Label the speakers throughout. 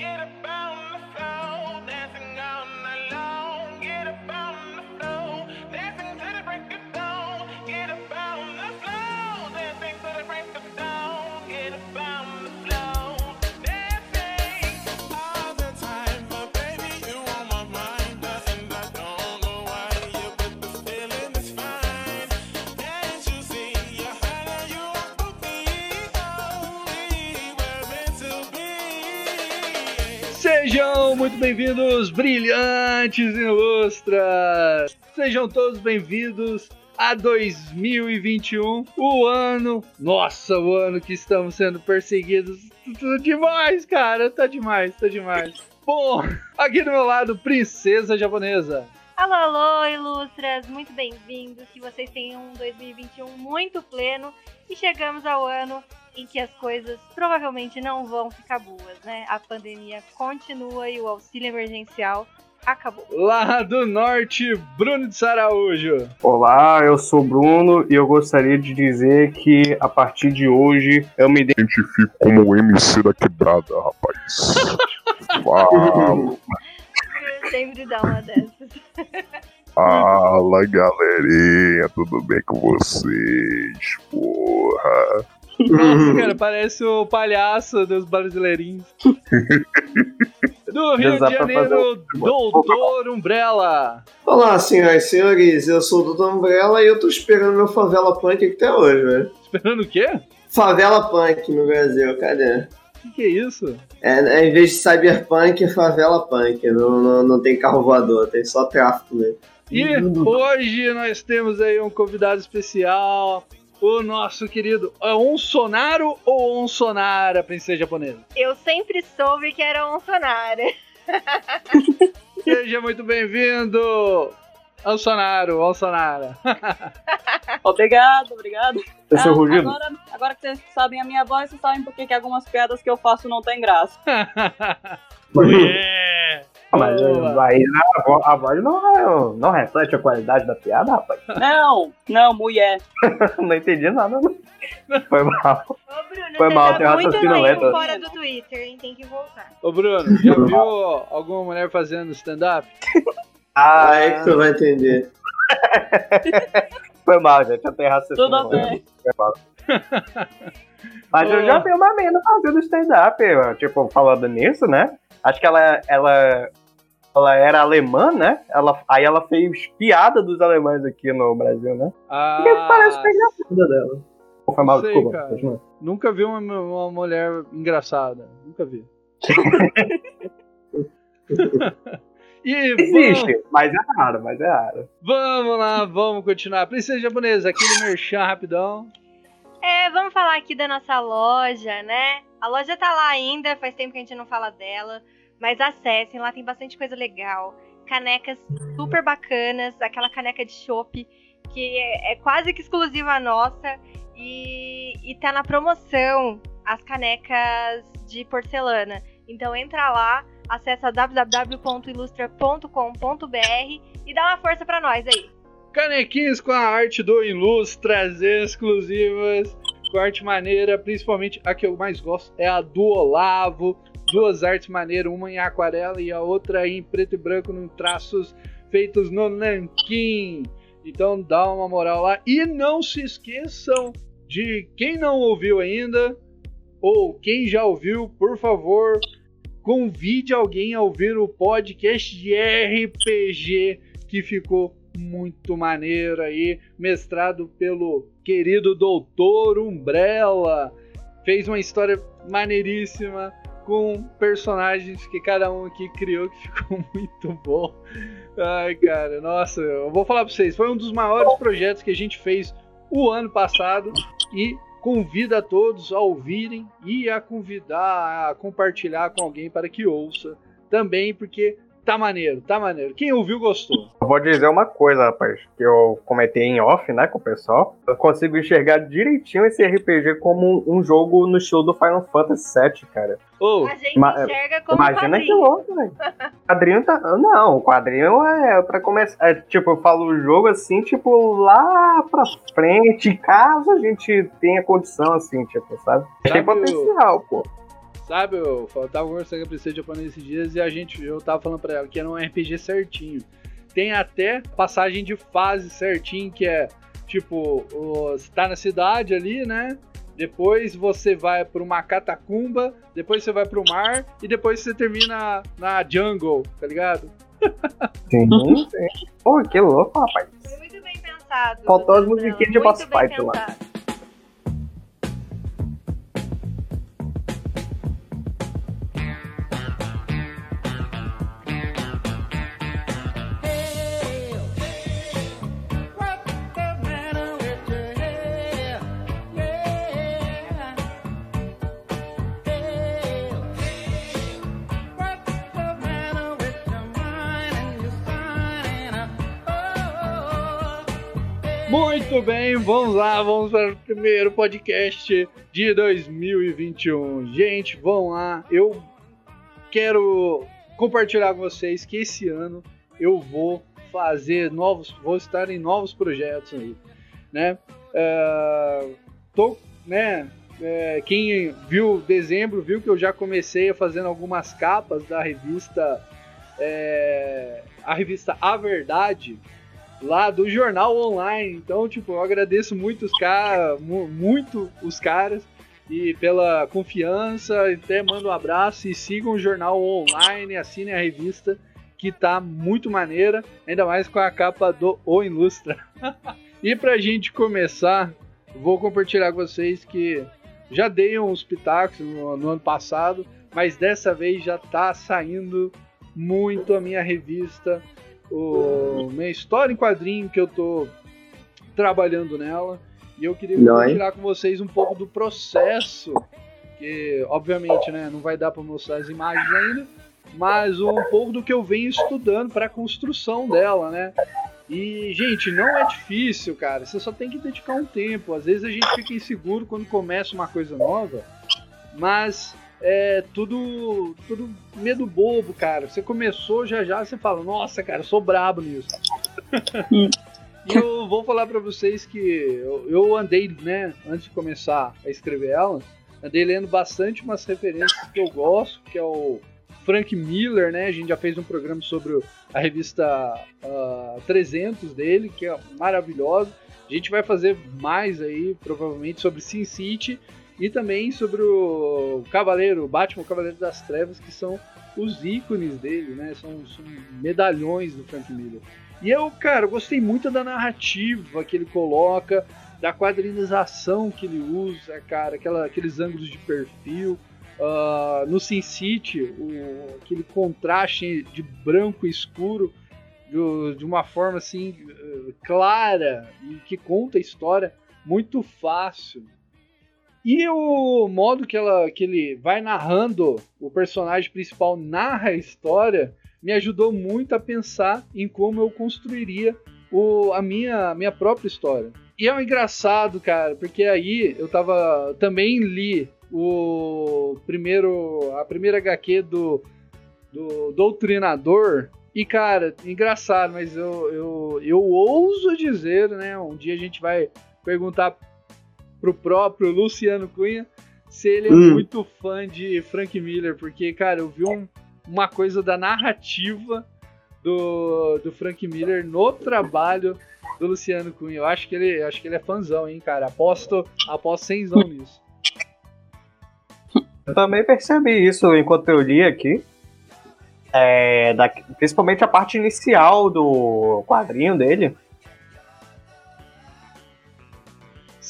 Speaker 1: forget about muito bem-vindos, brilhantes ilustras! Sejam todos bem-vindos a 2021, o ano, nossa, o ano que estamos sendo perseguidos. Tudo demais, cara, tá demais, tá demais. Bom, aqui do meu lado, princesa japonesa.
Speaker 2: Alô, alô, ilustras, muito bem-vindos. Que vocês tenham um 2021 muito pleno e chegamos ao ano em que as coisas provavelmente não vão ficar boas, né? A pandemia continua e o auxílio emergencial acabou.
Speaker 1: Lá do norte, Bruno de Saraújo.
Speaker 3: Olá, eu sou Bruno e eu gostaria de dizer que a partir de hoje eu me identifico como o MC da quebrada, rapaz. Fala.
Speaker 2: Sempre dá uma dessas.
Speaker 3: Fala galerinha, tudo bem com vocês? Porra.
Speaker 1: Nossa, cara, parece o palhaço dos brasileirinhos. Do Rio de Janeiro, Doutor Umbrella.
Speaker 4: Olá, senhoras e senhores, eu sou o Doutor Umbrella e eu tô esperando meu favela punk aqui até hoje, velho.
Speaker 1: Esperando o quê?
Speaker 4: Favela punk no Brasil, cadê?
Speaker 1: O que, que é isso?
Speaker 4: É, é, em vez de cyberpunk, é favela punk. Não, não, não tem carro voador, tem só tráfico mesmo.
Speaker 1: E hoje nós temos aí um convidado especial, o nosso querido é Onsonaro ou Onsonara, princesa japonesa?
Speaker 2: Eu sempre soube que era Onsonara.
Speaker 1: Seja muito bem-vindo, Onsonaro, Onsonara.
Speaker 5: obrigado, obrigado.
Speaker 3: Esse é o rugido?
Speaker 5: agora, agora que vocês sabem a minha voz, vocês sabem por que algumas piadas que eu faço não tem graça.
Speaker 1: yeah.
Speaker 3: Mas
Speaker 1: Boa.
Speaker 3: aí a, vo- a voz não, não reflete a qualidade da piada, rapaz.
Speaker 5: Não, não, mulher.
Speaker 3: Não entendi nada. não. Foi mal.
Speaker 2: Ô, Bruno,
Speaker 3: Foi mal,
Speaker 2: tá
Speaker 3: tem
Speaker 2: muito
Speaker 3: raciocínio lento.
Speaker 2: fora do Twitter, hein? Tem que voltar.
Speaker 1: Ô Bruno, já viu alguma mulher fazendo stand-up?
Speaker 4: Ah, é que tu vai entender.
Speaker 3: Foi mal, gente. Eu tenho raciocínio.
Speaker 5: Tudo
Speaker 3: lento.
Speaker 5: bem.
Speaker 3: Foi mal. Mas eu já vi uma mina fazendo stand-up, tipo, falando nisso, né? Acho que ela, ela, ela era alemã, né? Ela, aí ela fez piada dos alemães aqui no Brasil, né?
Speaker 1: Ah,
Speaker 3: Que parece bem engraçada dela. Pô, Foi mal,
Speaker 1: Sei,
Speaker 3: desculpa.
Speaker 1: cara. nunca vi uma, uma mulher engraçada. Nunca vi. e
Speaker 3: Existe, mas é raro, mas é raro.
Speaker 1: Vamos lá, vamos continuar. Princesa japonesa, aquele merchan rapidão.
Speaker 2: É, vamos falar aqui da nossa loja, né? A loja tá lá ainda, faz tempo que a gente não fala dela. Mas acessem, lá tem bastante coisa legal. Canecas super bacanas, aquela caneca de chopp, que é, é quase que exclusiva nossa. E, e tá na promoção as canecas de porcelana. Então entra lá, acessa www.ilustra.com.br e dá uma força pra nós aí.
Speaker 1: Canequinhos com a arte do Ilustras exclusivas, com arte maneira, principalmente a que eu mais gosto é a do Olavo. Duas artes maneiras, uma em aquarela e a outra em preto e branco, em traços feitos no nanquim. Então dá uma moral lá. E não se esqueçam de quem não ouviu ainda, ou quem já ouviu, por favor, convide alguém a ouvir o podcast de RPG que ficou muito maneiro aí, mestrado pelo querido doutor Umbrella. Fez uma história maneiríssima com personagens que cada um aqui criou que ficou muito bom. Ai, cara, nossa, eu vou falar pra vocês, foi um dos maiores projetos que a gente fez o ano passado e convida a todos a ouvirem e a convidar a compartilhar com alguém para que ouça também, porque tá maneiro, tá maneiro. Quem ouviu gostou.
Speaker 3: Eu vou dizer uma coisa, rapaz, que eu comentei em off, né, com o pessoal. Eu consigo enxergar direitinho esse RPG como um, um jogo no estilo do Final Fantasy VII, cara.
Speaker 1: Ô,
Speaker 2: A gente
Speaker 3: Ma-
Speaker 2: enxerga como
Speaker 3: Imagina que
Speaker 2: quadrinho.
Speaker 3: louco, velho. O quadrinho tá. Não, o quadrinho é pra começar. É, tipo, eu falo o jogo assim, tipo, lá pra frente, caso a gente tenha condição, assim, tipo, sabe? Tem
Speaker 1: Sabe o-
Speaker 3: potencial, pô.
Speaker 1: Sabe, eu tava conversando com a princesa japonesa esses dias e a gente, eu tava falando pra ela que era um RPG certinho. Tem até passagem de fase certinho, que é tipo, o- você tá na cidade ali, né? Depois você vai pra uma catacumba, depois você vai pro mar e depois você termina na jungle, tá ligado?
Speaker 3: Sim, sim. Pô, que louco, rapaz.
Speaker 2: Foi muito bem pensado.
Speaker 3: Faltou as musiquinhas de boss fight lá.
Speaker 2: pensado.
Speaker 1: Vamos lá, vamos para o primeiro podcast de 2021. Gente, vamos lá. Eu quero compartilhar com vocês que esse ano eu vou fazer novos, vou estar em novos projetos aí, né? É, tô, né? é, quem viu dezembro viu que eu já comecei a fazendo algumas capas da revista, é, a revista A Verdade lá do jornal online. Então, tipo, eu agradeço muito os caras, muito os caras e pela confiança, até mando um abraço e sigam o jornal online, assinem a revista que tá muito maneira, ainda mais com a capa do O Ilustra. e pra gente começar, vou compartilhar com vocês que já dei uns pitacos no, no ano passado, mas dessa vez já tá saindo muito a minha revista o minha história em quadrinho que eu tô trabalhando nela. E eu queria compartilhar com vocês um pouco do processo que obviamente né não vai dar para mostrar as imagens ainda mas um pouco do que eu venho estudando para a construção dela né? E gente não é difícil cara. Você só tem que dedicar um tempo. Às vezes a gente fica inseguro quando começa uma coisa nova mas é tudo, tudo medo bobo, cara. Você começou já já, você fala, nossa, cara, eu sou brabo nisso. e eu vou falar pra vocês que eu, eu andei, né, antes de começar a escrever ela, andei lendo bastante umas referências que eu gosto, que é o Frank Miller, né? A gente já fez um programa sobre a revista ah, 300 dele, que é maravilhosa. A gente vai fazer mais aí, provavelmente, sobre Sin City e também sobre o Cavaleiro, o Batman o Cavaleiro das Trevas, que são os ícones dele, né? São, são medalhões do Frank Miller. E eu, cara, gostei muito da narrativa que ele coloca, da quadrinização que ele usa, cara, aquela, aqueles ângulos de perfil. Ah, no Sin City, o- aquele contraste de branco e escuro do- de uma forma assim clara e que conta a história muito fácil. E o modo que, ela, que ele vai narrando, o personagem principal narra a história, me ajudou muito a pensar em como eu construiria o, a minha, minha própria história. E é um engraçado, cara, porque aí eu tava. Também li o primeiro. a primeira HQ do, do Doutrinador. E, cara, engraçado, mas eu, eu, eu ouso dizer, né? Um dia a gente vai perguntar pro próprio Luciano Cunha se ele é
Speaker 4: Hum.
Speaker 1: muito fã de Frank Miller, porque, cara, eu vi um- uma coisa da narrativa do, do Frank Miller no trabalho do Luciano Cunha. Eu acho que ele, acho que ele é fãzão, hein, cara. Aposto, aposto cenzão nisso.
Speaker 3: Eu também percebi isso enquanto eu li aqui. É, da- principalmente a parte inicial do quadrinho dele.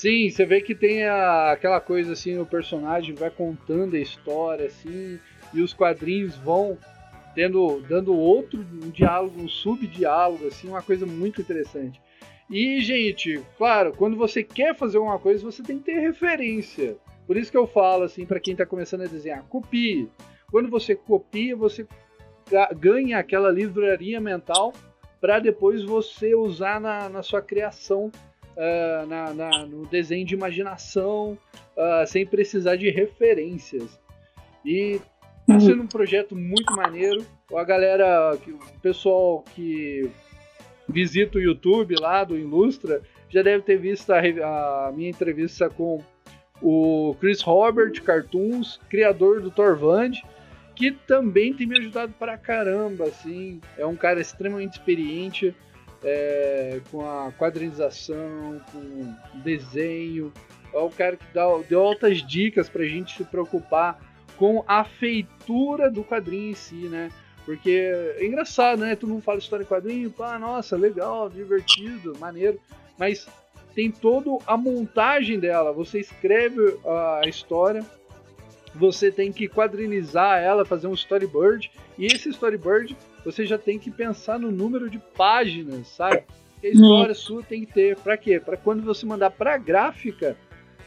Speaker 1: Sim, você vê que tem a- aquela coisa assim, o personagem vai contando a história assim, e os quadrinhos vão tendo dando outro um diálogo, um subdiálogo assim, uma coisa muito interessante. E, gente, claro, quando você quer fazer uma coisa, você tem que ter referência. Por isso que eu falo assim para quem tá começando a desenhar, copie. Quando você copia, você ga- ganha aquela livraria mental para depois você usar na, na sua criação ah, na- na- no desenho de imaginação, ah, sem precisar de referências. E tá sendo um projeto muito maneiro. A galera, o pessoal que visita o YouTube lá do Ilustra, já deve ter visto a, a minha entrevista com o Chris Robert Cartoons, criador do Torvand, que também tem me ajudado pra caramba, assim. É um cara extremamente experiente é, com a quadrinização, com desenho. É o cara que dá, deu altas dicas pra gente se preocupar com a feitura do quadrinho em si, né? Porque é engraçado, né? Tu não fala história em quadrinho, pá, nossa, legal, divertido, maneiro. Mas tem toda a montagem dela. Você escreve a história, você tem que quadrinizar ela, fazer um storyboard. E esse storyboard você já tem que pensar no número de páginas, sabe? Que a história sua tem que ter. Para quê? Para quando você mandar para gráfica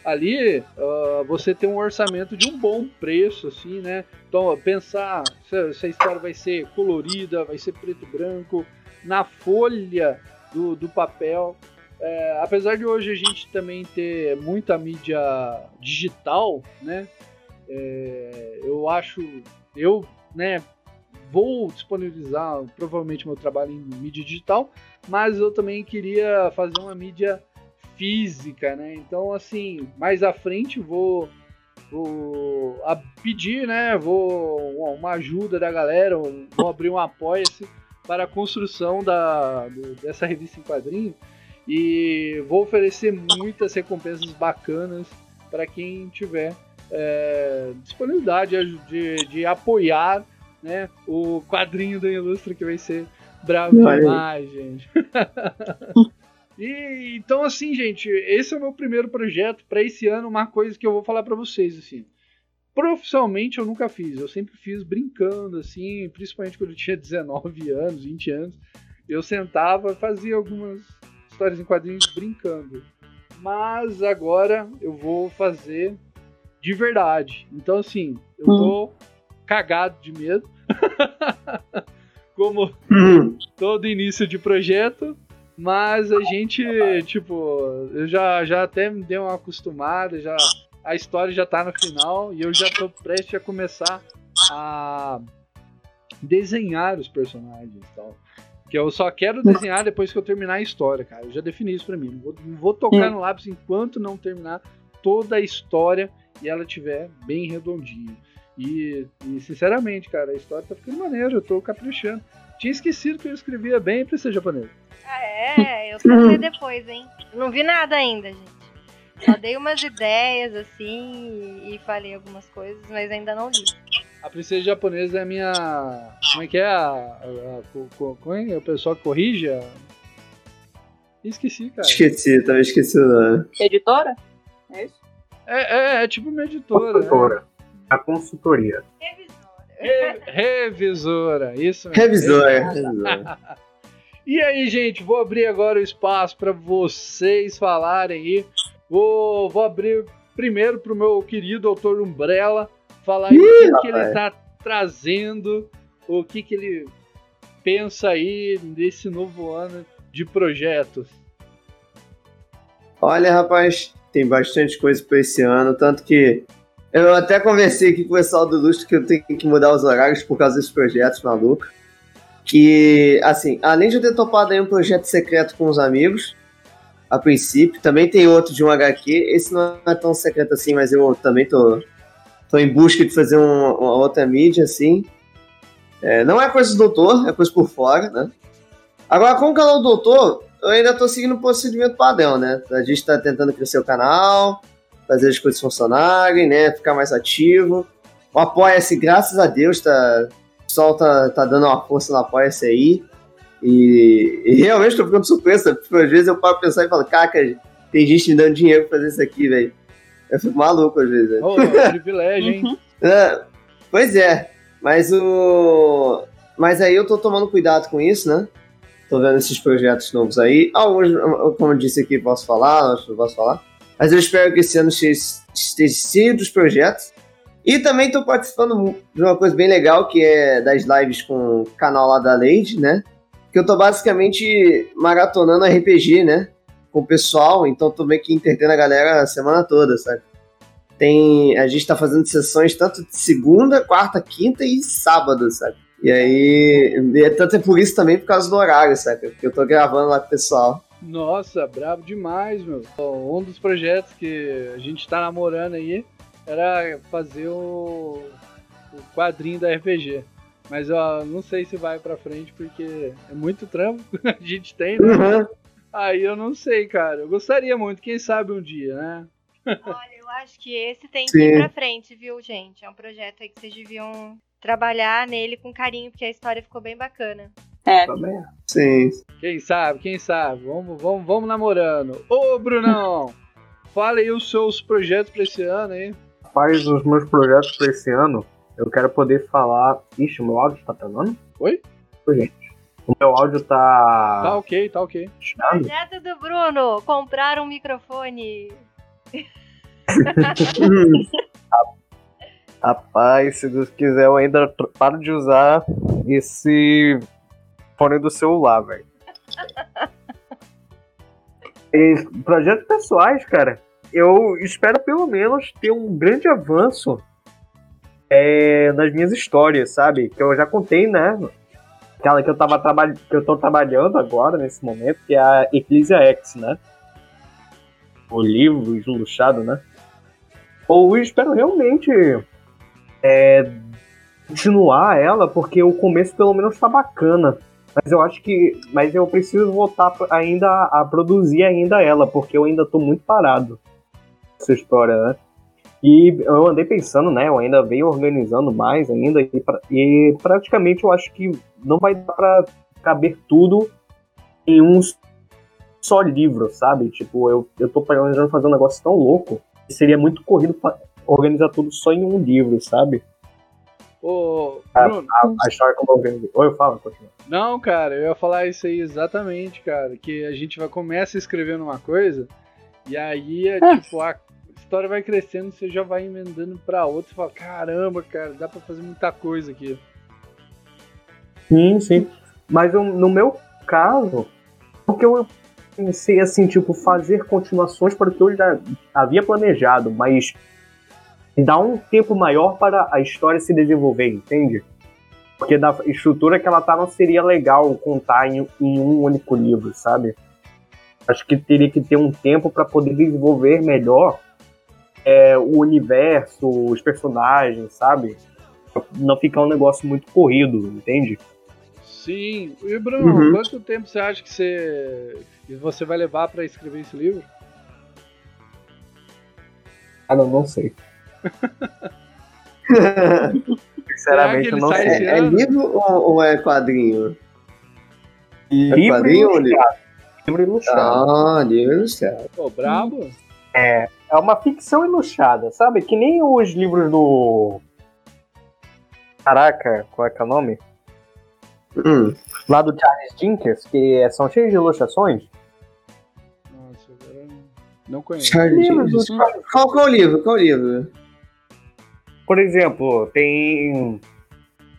Speaker 1: ali, uh, você ter um orçamento de um bom preço, assim, né? Então, pensar se, se a história vai ser colorida, vai ser preto e branco, na folha do, do papel. É, apesar de hoje a gente também ter muita mídia digital, né? É, eu acho, eu, né, vou disponibilizar provavelmente meu trabalho em mídia digital, mas eu também queria fazer uma mídia física, né? Então, assim, mais à frente vou, vou pedir, né? Vou uma ajuda da galera, vou abrir um apoia-se para a construção da, dessa revista em quadrinho e vou oferecer muitas recompensas bacanas para quem tiver é, disponibilidade de, de apoiar né? O quadrinho do Ilustra que vai ser bravo demais, gente. e então assim, gente, esse é o meu primeiro projeto para esse ano, uma coisa que eu vou falar para vocês assim. Profissionalmente eu nunca fiz, eu sempre fiz brincando assim, principalmente quando eu tinha 19 anos, 20 anos. Eu sentava, fazia algumas histórias em quadrinhos brincando. Mas agora eu vou fazer de verdade. Então assim, eu hum. tô cagado de medo. Como uhum. todo início de projeto. Mas a gente, tipo, eu já, já até me dei uma acostumada, já, a história já tá no final e eu já tô prestes a começar a desenhar os personagens e tal. Que eu só quero desenhar depois que eu terminar a história, cara. Eu já defini isso pra mim. Não vou, não vou tocar no lápis enquanto não terminar toda a história e ela tiver bem redondinha. E, e, sinceramente, cara, a história tá ficando maneira, eu tô caprichando. Tinha esquecido que eu escrevia bem pra ser japonês.
Speaker 2: Ah, é? Eu só vi depois, hein? Não vi nada ainda, gente. Só dei umas ideias, assim, e falei algumas coisas, mas ainda não li.
Speaker 1: A princesa japonesa é a minha. Como é que é? A, a, a, é? O pessoal que corrige? A... Esqueci, cara.
Speaker 4: Esqueci, também esqueci o nome.
Speaker 5: Editora? É isso?
Speaker 1: É, é, é tipo uma editora.
Speaker 3: Editora. Né? A consultoria.
Speaker 2: Revisora.
Speaker 1: revisora, isso
Speaker 4: mesmo. Revisora. revisora.
Speaker 1: e aí, gente, vou abrir agora o espaço para vocês falarem aí. Vou, vou abrir primeiro para o meu querido autor Umbrella falar Ih, o que, que, ele está trazendo, o que, que ele pensa aí nesse novo ano de projetos.
Speaker 4: Olha, rapaz, tem bastante coisa para esse ano, tanto que eu até conversei aqui com o pessoal do Lustre que eu tenho que mudar os horários por causa desses projetos malucos. Que, assim, além de eu ter topado aí um projeto secreto com os amigos, a princípio, também tem outro de um HQ. Esse não é tão secreto assim, mas eu também tô, tô em busca de fazer um, uma outra mídia, assim. É, não é coisa do doutor, é coisa por fora, né? Agora, com o canal do doutor, eu ainda tô seguindo o procedimento padrão, né? A gente tá tentando crescer o canal, fazer as coisas funcionarem, né? Ficar mais ativo. O Apoia-se, graças a Deus, tá, o pessoal tá, tá dando uma força no Apoia-se aí. E, e, realmente tô ficando surpreso, porque às vezes eu paro pensar e falo, caca, tem gente me dando dinheiro pra fazer isso aqui, velho. Eu fico maluco às vezes.
Speaker 1: Oh, é privilégio, hein? Uhum.
Speaker 4: é, pois é, mas o. Mas aí eu tô tomando cuidado com isso, né? Tô vendo esses projetos novos aí. Alguns, como eu disse aqui, posso falar, não posso falar. Mas eu espero que esse ano esteja cheio dos projetos. E também estou participando de uma coisa bem legal, que é das lives com o canal lá da Lady, né? Que eu estou basicamente maratonando RPG, né? Com o pessoal, então tô meio que entretendo a galera a semana toda, sabe? Tem, a gente está fazendo sessões tanto de segunda, quarta, quinta e sábado, sabe? E aí, é tanto é por isso também por causa do horário, sabe? Porque eu tô gravando lá com o pessoal.
Speaker 1: Nossa, brabo demais, meu. Um dos projetos que a gente tá namorando aí era fazer o, o quadrinho da RPG. Mas ó, não sei se vai pra frente porque é muito trampo que a gente tem, né?
Speaker 4: Uhum.
Speaker 1: Aí eu não sei, cara. Eu gostaria muito, quem sabe um dia, né?
Speaker 2: Olha, eu acho que esse tem que
Speaker 4: Sim.
Speaker 2: ir pra frente, viu, gente? É um projeto aí que vocês deviam trabalhar nele com carinho, porque a história ficou bem bacana.
Speaker 5: É.
Speaker 3: Também.
Speaker 4: Sim.
Speaker 1: Quem sabe, quem sabe? Vamos, vamos, vamos namorando. Ô, Brunão! fala aí os seus projetos pra esse ano aí.
Speaker 3: Rapaz, os meus projetos pra esse ano, eu quero poder falar. Ixi, o meu áudio tá travando?
Speaker 1: Oi?
Speaker 3: Oi, gente. O meu áudio tá.
Speaker 1: Tá ok, tá ok.
Speaker 3: fechado?
Speaker 2: Projeto do Bruno, comprar um microfone.
Speaker 3: Rapaz, se Deus quiser, eu ainda paro de usar esse fone do celular, velho. Projetos pessoais, cara. Eu espero pelo menos ter um grande avanço é, nas minhas histórias, sabe? Que eu já contei, né? Aquela que eu, tava traba- que eu tô trabalhando agora, nesse momento, que é a Ecclesia X, né? O livro esluchado, né? Ou espero realmente é, continuar ela, porque o começo pelo menos tá bacana. Mas eu acho que. Mas eu preciso voltar pra- ainda a produzir ainda ela, porque eu ainda tô muito parado essa história, né? E eu andei pensando, né? Eu ainda venho organizando mais ainda, e, pra- e praticamente eu acho que não vai dar pra caber tudo em um só livro, sabe? Tipo, eu, eu tô planejando fazer um negócio tão louco que seria muito corrido fa- organizar tudo só em um livro, sabe?
Speaker 1: Ô,
Speaker 3: Ah,
Speaker 1: Bruno,
Speaker 3: A história como eu vejo. Oi, eu falo, continua.
Speaker 1: não, cara, eu ia falar isso aí exatamente, cara. Que a gente vai começa escrevendo uma coisa, e aí é
Speaker 5: Ah.
Speaker 1: tipo, a história vai crescendo, você já vai emendando pra outra e fala, caramba, cara, dá pra fazer muita coisa aqui.
Speaker 3: Sim, sim. Mas eu- no meu caso, porque eu pensei assim, tipo, fazer continuações para o que eu já havia planejado, mas dar um tempo maior para a história se desenvolver, entende? Porque da estrutura que ela tá não seria legal contar em, em um único livro, sabe? Acho que teria que ter um tempo para poder desenvolver melhor é, o universo, os personagens, sabe? Não ficar um negócio muito corrido, entende?
Speaker 1: Sim. E Bruno,
Speaker 4: Uhum.
Speaker 1: quanto tempo você acha que você, que você vai levar pra escrever esse livro?
Speaker 3: Ah, não, não sei. Sinceramente, eu não sei.
Speaker 4: é, é livro ou, ou é quadrinho? É
Speaker 3: Livro
Speaker 4: quadrinho ou livro?
Speaker 3: ilustrado. Livro ilustrado.
Speaker 4: Ah, livro ilustrado.
Speaker 1: Pô, brabo?
Speaker 3: É uma ficção ilustrada, sabe? Que nem os livros do. Caraca, qual é que é o nome?
Speaker 4: Hum.
Speaker 3: Lá do Charles Dinkins, que são cheios de ilustrações.
Speaker 1: Nossa, eu não conheço.
Speaker 4: Charlie
Speaker 3: Livros
Speaker 4: Dickens.
Speaker 3: do
Speaker 4: Qual, qual é o livro? Qual é o livro?
Speaker 3: Por exemplo, tem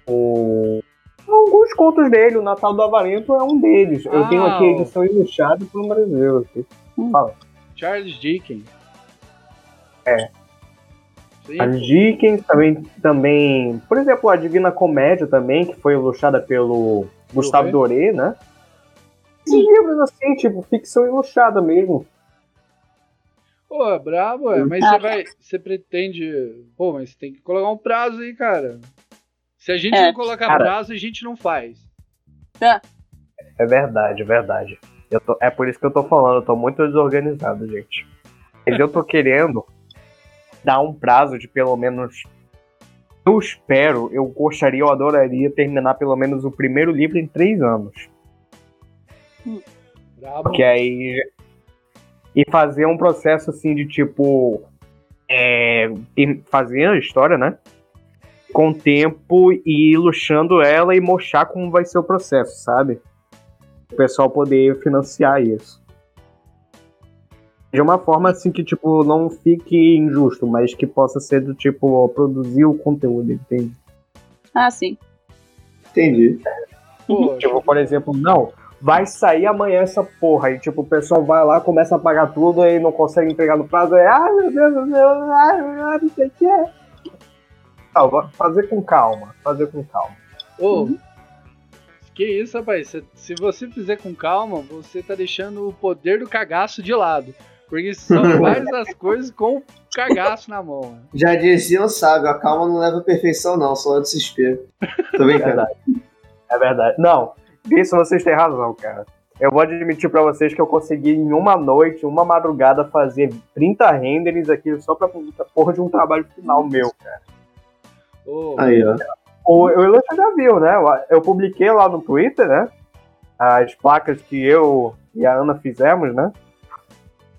Speaker 3: o... alguns contos dele, o Natal do Avarento é um deles. Eu
Speaker 1: Ah,
Speaker 3: tenho aqui a edição ilustrada por um brasileiro. aqui. Fala.
Speaker 1: Charles Dickens.
Speaker 3: É.
Speaker 1: Sim.
Speaker 3: A Dickens também, também, por exemplo, a Divina Comédia também, que foi ilustrada pelo Gustavo Doré, né? Esses livros assim, tipo, ficção ilustrada mesmo.
Speaker 1: Pô, é brabo, é. Mas você vai. Você pretende. Pô, mas tem que colocar um prazo aí, cara. Se a gente
Speaker 5: É.
Speaker 1: não colocar
Speaker 3: Cara.
Speaker 1: prazo, a gente não faz.
Speaker 3: É verdade, é verdade. Eu tô- é por isso que eu tô falando, eu tô muito desorganizado, gente. Mas eu tô querendo dar um prazo de pelo menos. Eu espero, eu gostaria, eu adoraria terminar pelo menos o primeiro livro em três anos.
Speaker 1: Brabo.
Speaker 3: Porque aí. E fazer um processo assim de tipo. É, fazer a história, né? Com o tempo e ir ilustrando ela e mostrar como vai ser o processo, sabe? O pessoal poder financiar isso. De uma forma assim que, tipo, não fique injusto, mas que possa ser do tipo, produzir o conteúdo, entende?
Speaker 5: Ah, sim.
Speaker 4: Entendi.
Speaker 1: Pô,
Speaker 3: Tipo, por exemplo, não, vai sair amanhã essa porra. E tipo, o pessoal vai lá, começa a pagar tudo aí não consegue entregar no prazo. Aí, ai meu Deus do céu, ai, ai, não sei o que é. Não, vou fazer com calma, fazer com calma.
Speaker 1: Ô, Que isso, rapaz? Se, se você fizer com calma, você tá deixando o poder do cagaço de lado. Porque só faz as coisas com o cagaço na mão. né?
Speaker 4: Já dizia o sábio, a calma não leva à perfeição, não, só ao desespero. Tô
Speaker 3: É
Speaker 4: brincando.
Speaker 3: verdade. É verdade. Não, isso vocês têm razão, cara. Eu vou admitir pra vocês que eu consegui em uma noite, uma madrugada, fazer 30 renderings aqui só pra porra de um trabalho final meu, cara.
Speaker 1: Ô,
Speaker 4: Aí, ó.
Speaker 3: O, o Ilustra já viu, né? Eu publiquei lá no Twitter, né? As placas que eu e a Ana fizemos, né?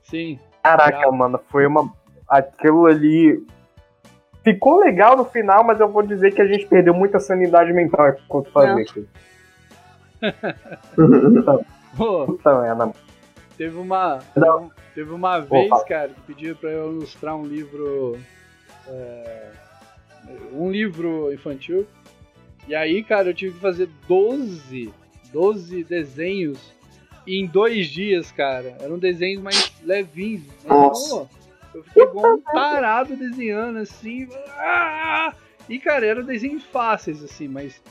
Speaker 1: sim.
Speaker 3: Caraca,
Speaker 1: Legal.
Speaker 3: mano, foi uma. Aquilo ali. Ficou legal no final, mas eu vou dizer que a gente perdeu muita sanidade mental enquanto fazia aquilo.
Speaker 1: Ô,
Speaker 3: Então, é,
Speaker 1: teve uma.
Speaker 3: Não.
Speaker 1: Teve uma vez, cara, que pediram pra eu ilustrar um livro. é, um livro infantil. E aí, cara, eu tive que fazer 12, 12 desenhos em dois dias, cara. Eram desenhos mais levinhos. Mas, pô, eu fiquei igual um parado desenhando, assim. ah! E, cara, eram desenhos fáceis, assim, mas.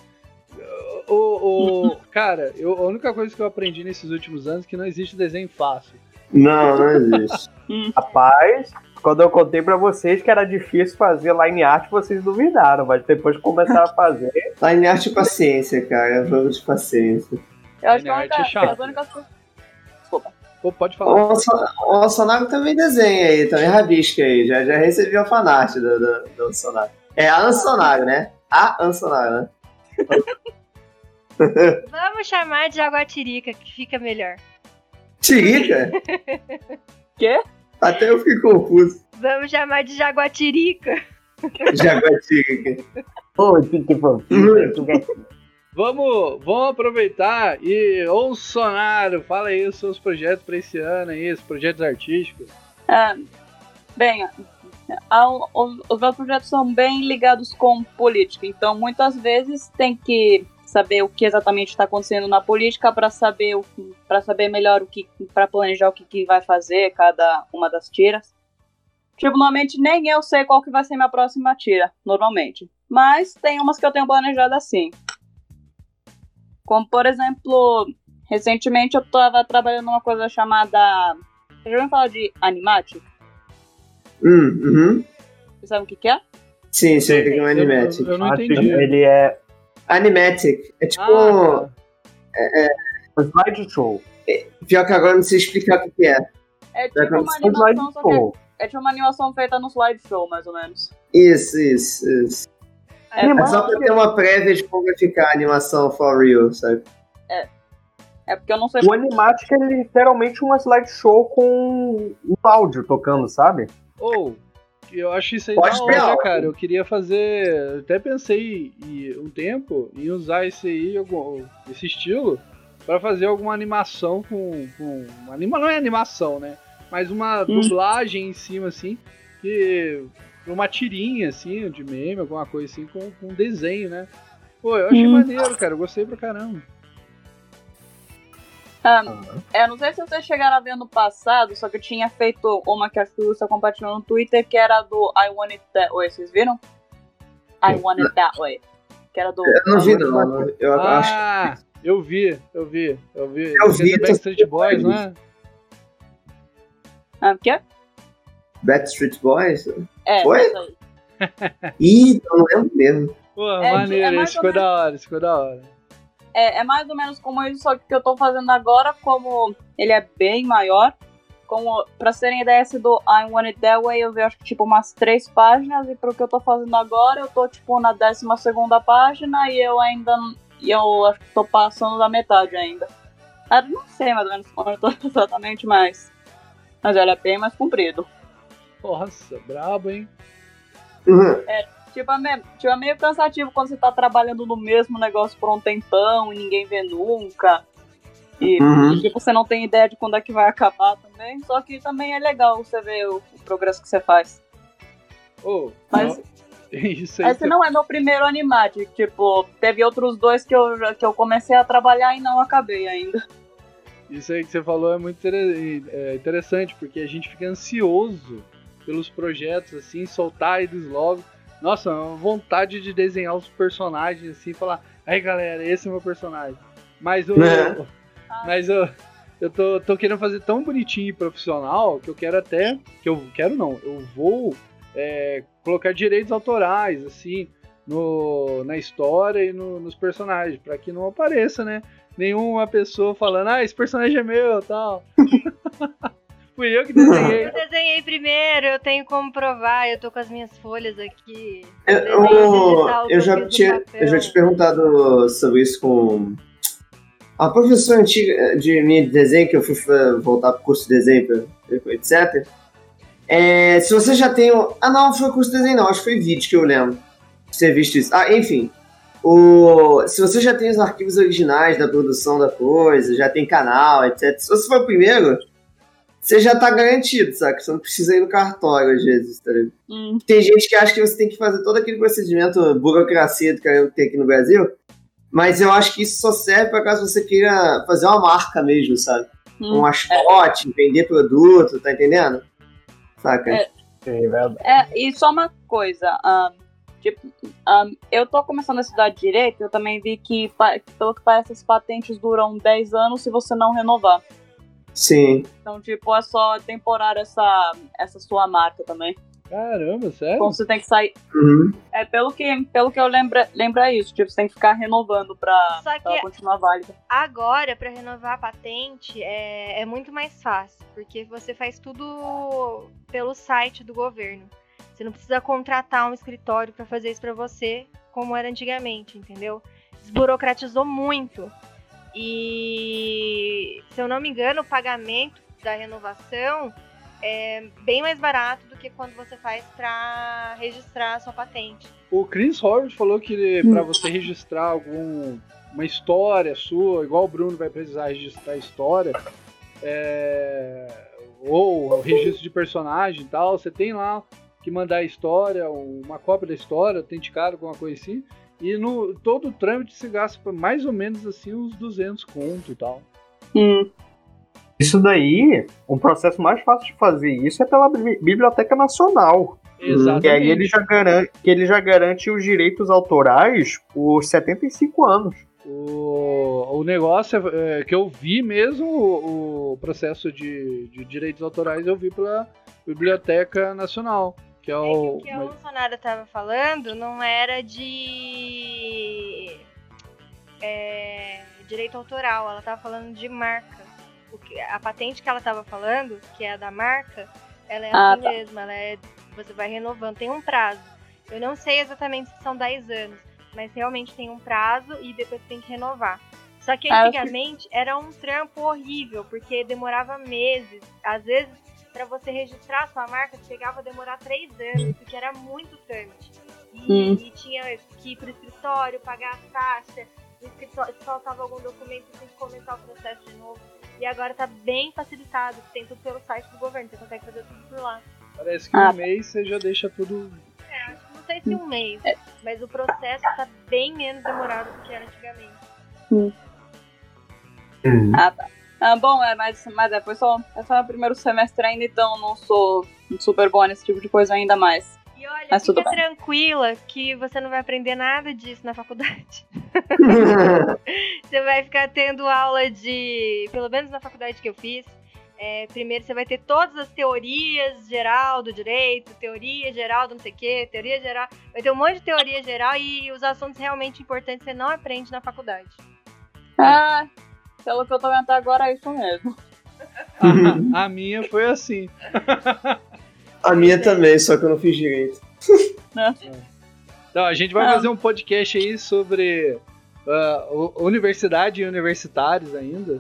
Speaker 1: O, o- cara, eu, a única coisa que eu aprendi nesses últimos anos é que não existe desenho fácil.
Speaker 4: Não, não existe.
Speaker 3: Rapaz, quando eu contei pra vocês que era difícil fazer line art, vocês duvidaram, mas depois que começaram a fazer.
Speaker 4: Line art e paciência, cara. É jogo de paciência.
Speaker 5: Eu acho que a
Speaker 1: Arte
Speaker 5: única,
Speaker 1: é chato.
Speaker 5: Desculpa.
Speaker 1: Pô, pode falar.
Speaker 4: O o Bolsonaro também desenha aí, também rabisca aí. Já, já recebi a fanart do, do, do Bolsonaro. É a Ansonaro, né? A Ansonaro, né?
Speaker 2: Vamos chamar de Jaguatirica, que fica melhor.
Speaker 4: Tirica?
Speaker 5: Quê?
Speaker 4: Até eu fiquei confuso.
Speaker 2: Vamos chamar de Jaguatirica.
Speaker 4: Jaguatirica.
Speaker 3: Pô, que, fofinho.
Speaker 1: Vamos, vamos aproveitar e ô Sonaro, fala aí os seus projetos pra esse ano aí, os projetos artísticos.
Speaker 5: É, bem, a- o- os meus projetos são bem ligados com política, então muitas vezes tem que saber o que exatamente está acontecendo na política para saber para saber melhor o que para planejar o que, que vai fazer cada uma das tiras. Tipo, normalmente nem eu sei qual que vai ser minha próxima tira, normalmente. Mas tem umas que eu tenho planejado assim. Como, por exemplo, recentemente eu estava trabalhando numa coisa chamada. Já ouviram falar de Animatic?
Speaker 4: Hum, uhum.
Speaker 5: Vocês sabem o que, que é?
Speaker 4: Sim, sei o que é um
Speaker 1: Eu,
Speaker 4: Animatic.
Speaker 1: eu, eu não
Speaker 3: Acho que
Speaker 1: entendi.
Speaker 3: Ele é
Speaker 4: Animatic. É tipo.
Speaker 1: Ah, tá.
Speaker 3: um slideshow.
Speaker 4: Pior que agora eu não sei explicar o que que é.
Speaker 5: É
Speaker 4: É
Speaker 5: tipo
Speaker 4: como
Speaker 5: uma
Speaker 3: Um
Speaker 5: animação, só que
Speaker 3: slideshow.
Speaker 5: é tipo uma animação feita no slideshow, mais ou menos.
Speaker 4: Isso, isso, isso.
Speaker 5: É,
Speaker 4: É só pra ter uma prévia de como vai ficar a animação for real, sabe?
Speaker 5: é porque eu não sei.
Speaker 3: O Animatic é literalmente uma slideshow com um áudio tocando, sabe?
Speaker 1: Ou, eu acho isso aí
Speaker 4: Pode
Speaker 1: da hora, cara. Eu queria fazer. eu Até pensei um tempo em usar esse aí, esse estilo, pra fazer alguma animação com. com anima, não é animação, né? Mas uma
Speaker 5: Hum.
Speaker 1: dublagem em cima, assim, que. Uma tirinha, assim, de meme, alguma coisa assim, com, com desenho, né? Pô, eu achei
Speaker 5: Hum.
Speaker 1: maneiro, cara. Eu gostei pra caramba.
Speaker 5: Ah, é, não sei se vocês chegaram a ver no passado, só que eu tinha feito uma que acho que o compartilhou no Twitter, que era do I Want It That Way. Vocês viram? I Want It That Way. Que era do.
Speaker 4: Eu não vi, não. Eu acho.
Speaker 1: Ah, eu vi, eu vi, eu vi.
Speaker 4: Eu
Speaker 1: é
Speaker 4: vi,
Speaker 1: do Backstreet Boys, não é?
Speaker 5: Ah, o quê?
Speaker 4: Backstreet Boys?
Speaker 5: É,
Speaker 4: Foi? Ih, eu não lembro mesmo.
Speaker 1: Pô,
Speaker 5: É,
Speaker 1: maneiro,
Speaker 5: é
Speaker 1: isso ficou
Speaker 5: menos-
Speaker 1: da hora, isso ficou da hora.
Speaker 5: É, é mais ou menos como isso, só que o que eu tô fazendo agora, como ele é bem maior, como, pra serem ideia, esse do I Want It That Way, eu vi acho que tipo umas três páginas, e pro que eu tô fazendo agora, eu tô tipo na décima segunda página, e eu ainda, e eu acho que tô passando da metade ainda. Ah, não sei mais ou menos como eu tô exatamente, mas, mas ele é bem mais comprido.
Speaker 1: Nossa, brabo, hein?
Speaker 4: Uhum.
Speaker 5: Tipo é, meio, tipo, é meio cansativo quando você tá trabalhando no mesmo negócio por um tempão e ninguém vê nunca. E,
Speaker 4: Uhum.
Speaker 5: tipo, você não tem ideia de quando é que vai acabar também. Só que também é legal você ver o, o progresso que você faz.
Speaker 1: Ô,
Speaker 5: Mas-
Speaker 1: isso aí.
Speaker 5: Esse não é meu primeiro animate. Tipo, teve outros dois que eu, que eu comecei a trabalhar e não acabei ainda.
Speaker 1: Isso aí que você falou é muito é, interessante, porque a gente fica ansioso pelos projetos, assim, soltar eles logo. Nossa, vontade de desenhar os personagens, assim, falar, aí galera, esse é o meu personagem. Mas o.
Speaker 4: Né?
Speaker 1: Mas eu, eu tô, tô querendo fazer tão bonitinho e profissional que eu quero até. Que eu quero não, eu vou é, colocar direitos autorais, assim, no, na história e no- nos personagens, pra que não apareça, né? Nenhuma pessoa falando, ah, esse personagem é meu tal. Fui eu que desenhei.
Speaker 2: Eu desenhei primeiro, eu tenho como provar, eu tô com as minhas folhas aqui.
Speaker 4: Eu, eu-
Speaker 2: digital que
Speaker 4: eu já tinha, eu já tinha perguntado sobre isso com a professora antiga de minha de desenho, que eu fui fa- voltar pro curso de desenho, etc. É, se você já tem. o- Ah, não, foi curso de desenho, não, acho que foi vídeo que eu lembro de ter visto isso. Ah, enfim. O, se você já tem os arquivos originais da produção da coisa, já tem canal, etc. Se você for o primeiro, você já tá garantido, sabe? Você não precisa ir no cartório às vezes, tá ligado?
Speaker 5: Hum,
Speaker 4: Tem gente que acha que você tem que fazer todo aquele procedimento, burocracia do que tem aqui no Brasil. Mas eu acho que isso só serve para caso você queira fazer uma marca mesmo, sabe?
Speaker 5: hum.
Speaker 4: Um mascote, vender produto, tá entendendo? Saca?
Speaker 5: É.
Speaker 3: Sim, verdade.
Speaker 5: É, e só uma coisa, ahn, tipo, ahn, eu tô começando a estudar direito, eu também vi que, pelo que parece, as patentes duram 10 anos se você não renovar.
Speaker 4: Sim.
Speaker 5: Então, tipo, é só temporária essa, essa sua marca também.
Speaker 1: Caramba, sério?
Speaker 5: Então você tem que sair.
Speaker 4: Uhum.
Speaker 5: É, pelo que, pelo que eu lembro, lembro é isso. Tipo, você tem que ficar renovando pra,
Speaker 2: Só
Speaker 5: pra continuar válida.
Speaker 2: agora, pra renovar a patente, é, é muito mais fácil, porque você faz tudo pelo site do governo. Você não precisa contratar um escritório pra fazer isso pra você, como era antigamente, entendeu? Desburocratizou muito. E, se eu não me engano, o pagamento da renovação é bem mais barato do que quando você faz pra registrar a sua patente.
Speaker 1: O Chris Horvath falou que pra você registrar algum uma história sua, igual o Bruno vai precisar registrar a história, é, ou o registro de personagem e tal, você tem lá que mandar a história, uma cópia da história, autenticada, alguma coisa assim, e no todo o trâmite se gasta mais ou menos assim uns 200 conto e tal.
Speaker 5: Hum,
Speaker 3: Isso daí, um processo mais fácil de fazer isso é pela Bi- Biblioteca Nacional.
Speaker 1: Exatamente.
Speaker 3: Que aí ele já garante, que ele já garante os direitos autorais por 75 anos.
Speaker 1: O, o negócio é, é, que eu vi mesmo, o, o processo de, de direitos autorais, eu vi pela Biblioteca Nacional, que é
Speaker 2: É que
Speaker 1: o.
Speaker 2: o que a Bolsonaro tava falando não era de é, direito autoral, ela tava falando de marca. O que- a patente que ela tava falando, que é a da marca, ela é
Speaker 5: Ah,
Speaker 2: assim
Speaker 5: tá.
Speaker 2: mesmo, ela é, você vai renovando, tem um prazo. Eu não sei exatamente se são 10 anos, mas realmente tem um prazo e depois tem que renovar. Só que
Speaker 5: Ah,
Speaker 2: antigamente era um trampo horrível, porque demorava meses. Às vezes, para você registrar a sua marca, chegava a demorar três anos, porque era muito trâmite. E,
Speaker 5: Hum.
Speaker 2: e tinha que ir pro escritório, pagar a taxa, o escritório, se faltava algum documento, você tem que começar o processo de novo. E agora tá bem facilitado, tem tudo pelo site do governo, você consegue fazer tudo por lá.
Speaker 1: Parece que
Speaker 5: Ah,
Speaker 1: um mês você já deixa tudo.
Speaker 2: É, acho que não sei se um mês, mas o processo tá bem menos demorado do que era antigamente.
Speaker 5: Ah, tá. Ah, bom, é, mas, mas é, foi só, é só o primeiro semestre ainda, então não sou super boa nesse tipo de coisa ainda mais.
Speaker 2: E olha,
Speaker 5: Mas
Speaker 2: fica
Speaker 5: bem.
Speaker 2: tranquila que você não vai aprender nada disso na faculdade. Você vai ficar tendo aula de. Pelo menos na faculdade que eu fiz. é, primeiro você vai ter todas as teorias geral do direito, teoria geral do não sei o quê, teoria geral. Vai ter um monte de teoria geral e os assuntos realmente importantes você não aprende na faculdade.
Speaker 5: Ah, pelo que eu tô vendo até agora é isso mesmo.
Speaker 1: A, a minha foi assim.
Speaker 4: A minha também, só que eu não fiz direito.
Speaker 1: Então, a gente vai
Speaker 5: Ah.
Speaker 1: fazer um podcast aí sobre ah, u- universidade e universitários ainda.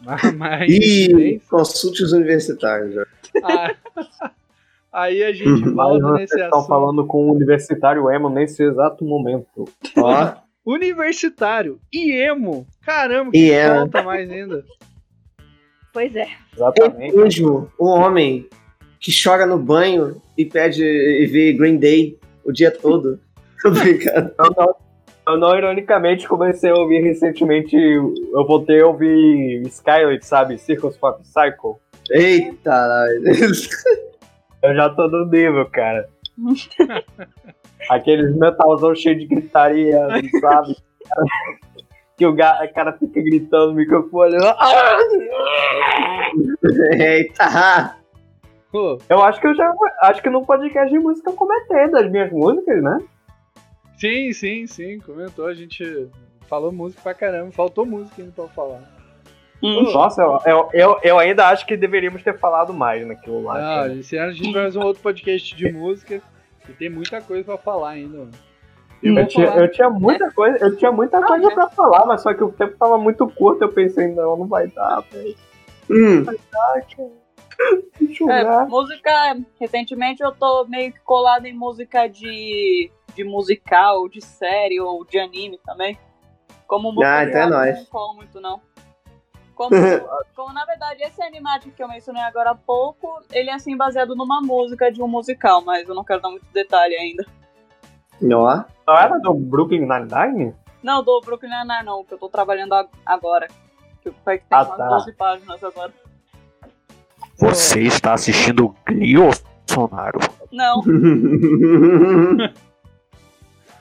Speaker 1: Mas,
Speaker 4: E consulte os universitários. já.
Speaker 1: Ah, aí a gente volta nesse
Speaker 3: estão
Speaker 1: assunto.
Speaker 3: falando com o universitário emo nesse exato momento.
Speaker 4: Ó,
Speaker 1: Universitário e emo. Caramba,
Speaker 4: E
Speaker 1: que
Speaker 4: emo.
Speaker 1: falta mais ainda.
Speaker 2: Pois é.
Speaker 4: é
Speaker 3: Exatamente.
Speaker 4: mesmo o homem que chora no banho e pede e vê Green Day o dia todo. Tô brincando.
Speaker 3: Eu não, eu não, ironicamente, comecei a ouvir recentemente. Eu voltei a ouvir Skylight, sabe? Circus Pop Cycle.
Speaker 4: Eita.
Speaker 3: Eu já tô no nível, cara. Aqueles metalzão cheio de gritaria, sabe? que o ga- cara fica gritando no microfone.
Speaker 4: Eita!
Speaker 1: Pô,
Speaker 3: Eu acho que eu já. Acho que no podcast de música eu comentei das minhas músicas, né?
Speaker 1: sim, sim, sim, comentou. A gente falou música pra caramba. Faltou música ainda pra falar.
Speaker 5: Hum.
Speaker 3: Nossa, eu, eu, eu, eu ainda acho que deveríamos ter falado mais naquilo lá. Cara.
Speaker 1: esse ano a gente vai fazer um outro podcast de música e tem muita coisa pra falar ainda. mano.
Speaker 3: Eu,
Speaker 1: vou
Speaker 3: tinha,
Speaker 1: falar-
Speaker 3: eu tinha muita coisa, eu tinha muita
Speaker 5: Não,
Speaker 3: coisa
Speaker 5: gente.
Speaker 3: pra falar, mas só que o tempo tava muito curto, eu pensei, não, não vai dar, velho.
Speaker 4: Hum,
Speaker 3: Deixa eu
Speaker 5: É,
Speaker 3: ver.
Speaker 5: música, recentemente eu tô meio que colado em música de, de musical, de série ou de anime também. Como música
Speaker 4: Ah, então é
Speaker 5: eu
Speaker 4: nóis.
Speaker 5: não colo muito não. Como, como na verdade esse animático que eu mencionei agora há pouco, ele é assim baseado numa música de um musical, mas eu não quero dar muito detalhe ainda.
Speaker 4: ó.
Speaker 3: Não era do Brooklyn Nine-Nine?
Speaker 5: Não, do Brooklyn Nine-Nine não, que eu tô trabalhando ag- agora. Que que tem
Speaker 3: Ah,
Speaker 5: umas
Speaker 3: tá.
Speaker 5: 12 páginas agora.
Speaker 6: Você está assistindo Glee, ô Bolsonaro?
Speaker 5: Não,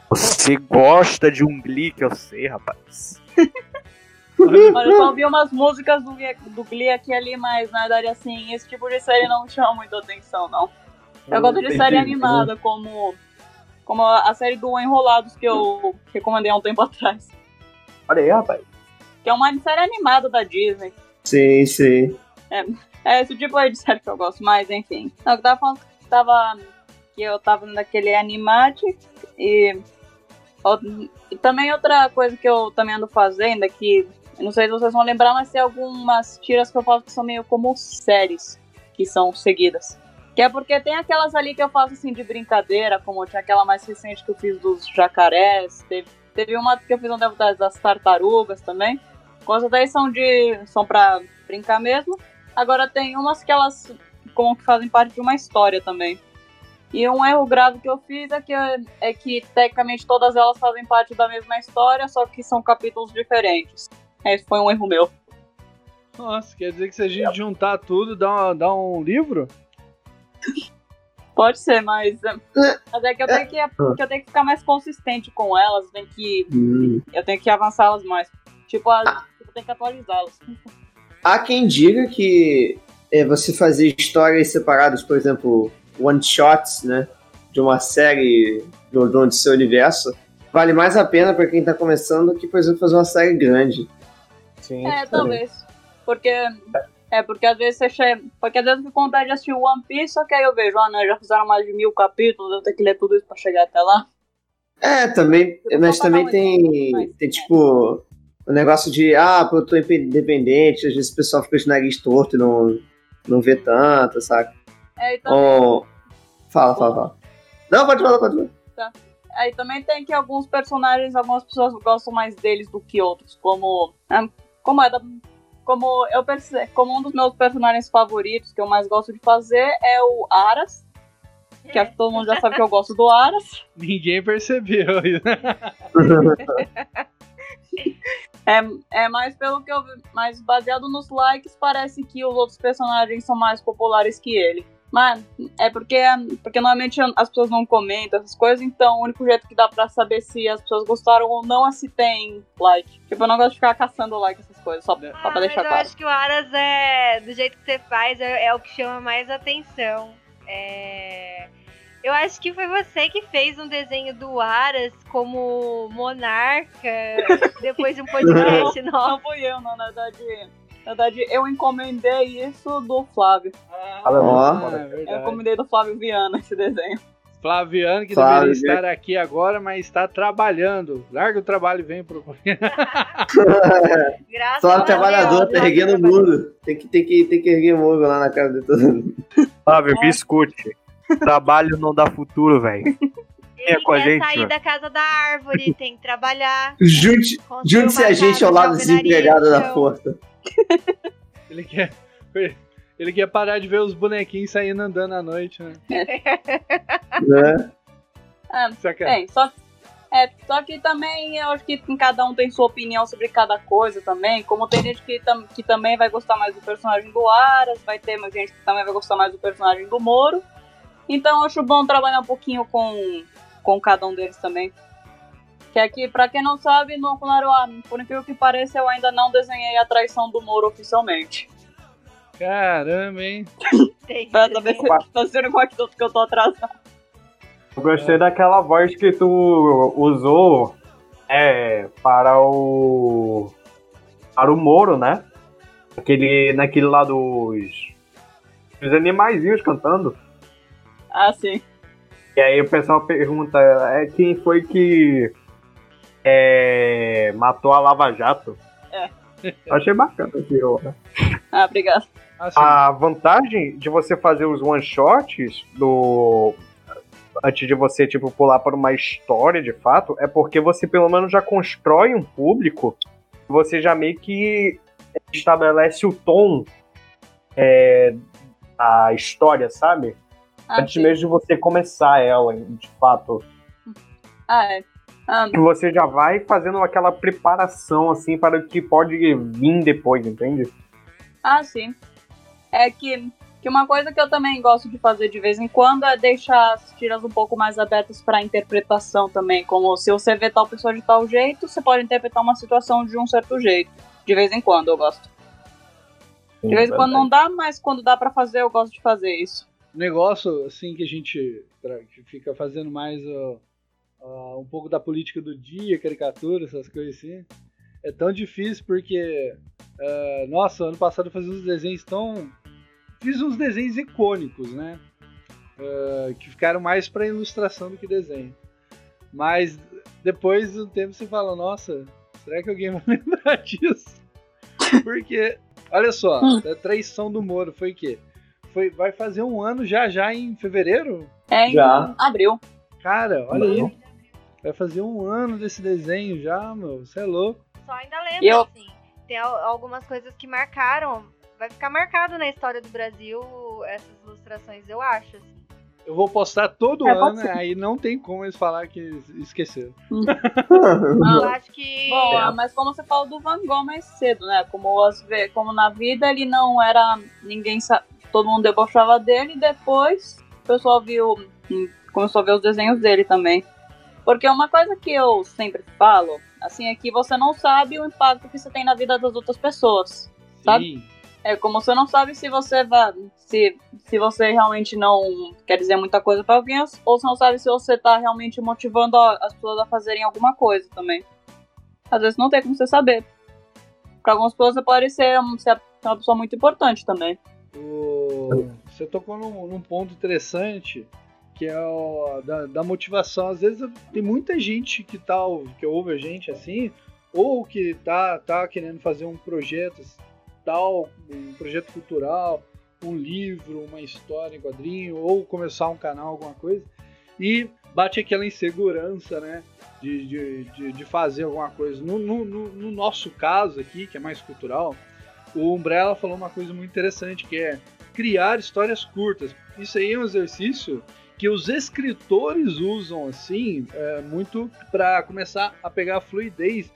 Speaker 6: Você gosta de um Glee que eu sei, rapaz.
Speaker 5: Olha, eu só ouvi umas músicas do, Glee- do Glee aqui ali, mas na verdade, assim, esse tipo de série não chama muita atenção, não. Eu gosto de série animada, como, como a série do Enrolados que eu recomendei há um tempo atrás.
Speaker 3: Olha aí, rapaz.
Speaker 5: Que é uma série animada da Disney.
Speaker 4: sim, sim.
Speaker 5: É esse tipo aí de série que eu gosto, mas enfim. Não, eu tava falando que tava. Que eu tava naquele Animatic e. E também outra coisa que eu também ando fazendo é que. Não sei se vocês vão lembrar, mas tem algumas tiras que eu faço que são meio como séries que são seguidas. Que é porque tem aquelas ali que eu faço assim de brincadeira, como tinha aquela mais recente que eu fiz dos jacarés, teve, teve uma que eu fiz um tempo das, das tartarugas também. Essas daí são de. são pra brincar mesmo. Agora tem umas que elas como que fazem parte de uma história também. E um erro grave que eu fiz é que, é que tecnicamente todas elas fazem parte da mesma história, só que são capítulos diferentes. Esse foi um erro meu.
Speaker 1: Nossa, quer dizer que se a gente juntar tudo, dá, uma- dá um livro?
Speaker 5: Pode ser, mas, é- mas é que eu tenho que, que eu tenho que ficar mais consistente com elas, eu tenho que,
Speaker 4: Hum.
Speaker 5: eu tenho que avançá-las mais. Tipo, as, tipo, eu tenho que atualizá-las.
Speaker 4: Há quem diga que é, você fazer histórias separadas, por exemplo, one-shots, né? De uma série do, do seu universo, vale mais a pena pra quem tá começando do que, por exemplo, fazer uma série grande.
Speaker 3: Sim.
Speaker 5: É, talvez. Porque. É, porque às vezes você chega. Porque às vezes eu fico com vontade de assistir One Piece, só que aí eu vejo, ah, não, já fizeram mais de mil capítulos, eu tenho que ler tudo isso pra chegar até lá.
Speaker 4: É, também,
Speaker 5: Eu
Speaker 4: mas também tem,
Speaker 5: mas-
Speaker 4: tem tipo o negócio de, ah, eu tô independente, às vezes o pessoal fica de nariz torto e não, não vê tanto, saca?
Speaker 5: É, e também,
Speaker 4: Ou... Fala, fala, fala. Não, pode falar, pode falar.
Speaker 5: aí também tem que alguns personagens, algumas pessoas gostam mais deles do que outros, como. Como é da. Como eu perce... como um dos meus personagens favoritos que eu mais gosto de fazer é o Aras. Que que todo mundo já sabe que eu gosto do Aras.
Speaker 1: Ninguém percebeu isso.
Speaker 5: É, é mais pelo que eu mas baseado nos likes, parece que os outros personagens são mais populares que ele. Mas é porque, porque normalmente as pessoas não comentam essas coisas, então o único jeito que dá pra saber se as pessoas gostaram ou não é se tem like. Tipo, eu não gosto de ficar caçando like essas coisas, só, só
Speaker 2: Ah,
Speaker 5: pra
Speaker 2: mas
Speaker 5: deixar
Speaker 2: eu
Speaker 5: claro.
Speaker 2: acho que o Aras é. Do jeito que você faz, é, é o que chama mais atenção. É. Eu acho que foi você que fez um desenho do Aras como monarca depois de um podcast
Speaker 5: Não
Speaker 2: nosso.
Speaker 5: fui eu, não, na verdade. Na verdade, eu encomendei isso do Flávio.
Speaker 3: Fala,
Speaker 4: Ó.
Speaker 1: Ah, é
Speaker 5: Eu encomendei do Flávio Viana esse desenho.
Speaker 1: Flaviano, que
Speaker 4: Flávio.
Speaker 1: deveria estar aqui agora, mas está trabalhando. Larga o trabalho e vem pro.
Speaker 2: Graças
Speaker 4: Só
Speaker 2: a
Speaker 4: um trabalhador,
Speaker 2: Deus,
Speaker 4: tá erguendo o muro. Tem que, tem, que, tem que erguer o muro lá na cara de todo mundo.
Speaker 6: Flávio, me escute. Trabalho não dá futuro, velho.
Speaker 2: Ele
Speaker 6: com a gente,
Speaker 2: sair
Speaker 6: mano.
Speaker 2: da casa da árvore, tem que trabalhar.
Speaker 4: Junte, junte-se
Speaker 2: uma
Speaker 4: a gente ao lado desempregado da força.
Speaker 1: Ele quer. Ele quer parar de ver os bonequinhos saindo andando à noite, né?
Speaker 4: Né?
Speaker 5: É,
Speaker 1: Saca...
Speaker 5: Tem, só, é, só que também eu acho que cada um tem sua opinião sobre cada coisa também. Como tem gente que, tam, que também vai gostar mais do personagem do Aras, vai ter mais gente que também vai gostar mais do personagem do Moro. Então eu acho bom trabalhar um pouquinho com, com cada um deles também. Que é que, pra quem não sabe, no Kunaruá, por incrível que pareça, eu ainda não desenhei a traição do Moro oficialmente.
Speaker 1: Caramba, hein?
Speaker 5: Pra saber se tá sendo como é que eu que eu tô atrasado.
Speaker 3: Eu gostei daquela voz que tu usou é, para o. Para o Moro, né? Aquele, naquele lá dos. Os animaizinhos cantando.
Speaker 5: Ah, sim.
Speaker 3: E aí o pessoal pergunta: é, quem foi que é, matou a Lava Jato?
Speaker 5: É.
Speaker 3: Achei bacana aquilo, né?
Speaker 5: Ah, obrigado.
Speaker 1: Assim,
Speaker 3: A vantagem de você fazer os one shots do antes de você tipo pular para uma história de fato é porque você pelo menos já constrói um público, você já meio que estabelece o tom é, da história, sabe?
Speaker 5: Ah,
Speaker 3: antes
Speaker 5: sim.
Speaker 3: mesmo de você começar ela, de fato.
Speaker 5: Ah, é. Ah,
Speaker 3: você já vai fazendo aquela preparação assim para o que pode vir depois, entende?
Speaker 5: Ah, sim. É que, que uma coisa que eu também gosto de fazer de vez em quando é deixar as tiras um pouco mais abertas para interpretação também. Como se você vê tal pessoa de tal jeito, você pode interpretar uma situação de um certo jeito. De vez em quando eu gosto. De vez em quando não dá, mas quando dá para fazer, eu gosto de fazer isso.
Speaker 1: negócio assim que a gente que fica fazendo mais ó, ó, um pouco da política do dia, caricatura, essas coisas assim. É tão difícil porque, ah, nossa, ano passado eu fazia uns desenhos tão. Fiz uns desenhos icônicos, né? Ah, que ficaram mais para ilustração do que desenho. Mas depois do tempo você fala, nossa, será que alguém vai lembrar disso? Porque, olha só, a traição do Moro foi o quê? Foi, vai fazer um ano já já em fevereiro?
Speaker 5: É em
Speaker 4: Já.
Speaker 5: abril.
Speaker 1: Cara, olha aí. Vai fazer um ano desse desenho já, meu. Você é louco.
Speaker 2: Só ainda lembro,
Speaker 5: eu-
Speaker 2: assim. Tem al- algumas coisas que marcaram. Vai ficar marcado na história do Brasil essas ilustrações, eu acho. assim.
Speaker 1: Eu vou postar todo
Speaker 5: É,
Speaker 1: ano, aí não tem como eles falar que esqueceram.
Speaker 2: Eu acho que.
Speaker 5: Bom, ah, mas como você falou do Van Gogh mais cedo, né? Como, as, como na vida ele não era. Ninguém sa- Todo mundo debochava dele e depois o pessoal viu. hum, Começou a ver os desenhos dele também. Porque uma coisa que eu sempre falo, assim, é que você não sabe o impacto que você tem na vida das outras pessoas. Sabe?
Speaker 1: Sim.
Speaker 5: É como você não sabe se você vai. Se, se você realmente não quer dizer muita coisa pra alguém, ou você não sabe se você tá realmente motivando as pessoas a fazerem alguma coisa também. Às vezes não tem como você saber. Pra algumas pessoas você pode ser, ser uma pessoa muito importante também.
Speaker 1: Você tocou num, num ponto interessante que é o da, da motivação. Às vezes tem muita gente que tá que ouve a gente assim, ou que tá, tá querendo fazer um projeto tal, um projeto cultural, um livro, uma história em quadrinho, ou começar um canal, alguma coisa, e bate aquela insegurança, né? De, de, de, de fazer alguma coisa. No, no, no- no nosso caso aqui, que é mais cultural, o Umbrella falou uma coisa muito interessante, que é criar histórias curtas. Isso aí é um exercício que os escritores usam assim é, muito para começar a pegar a fluidez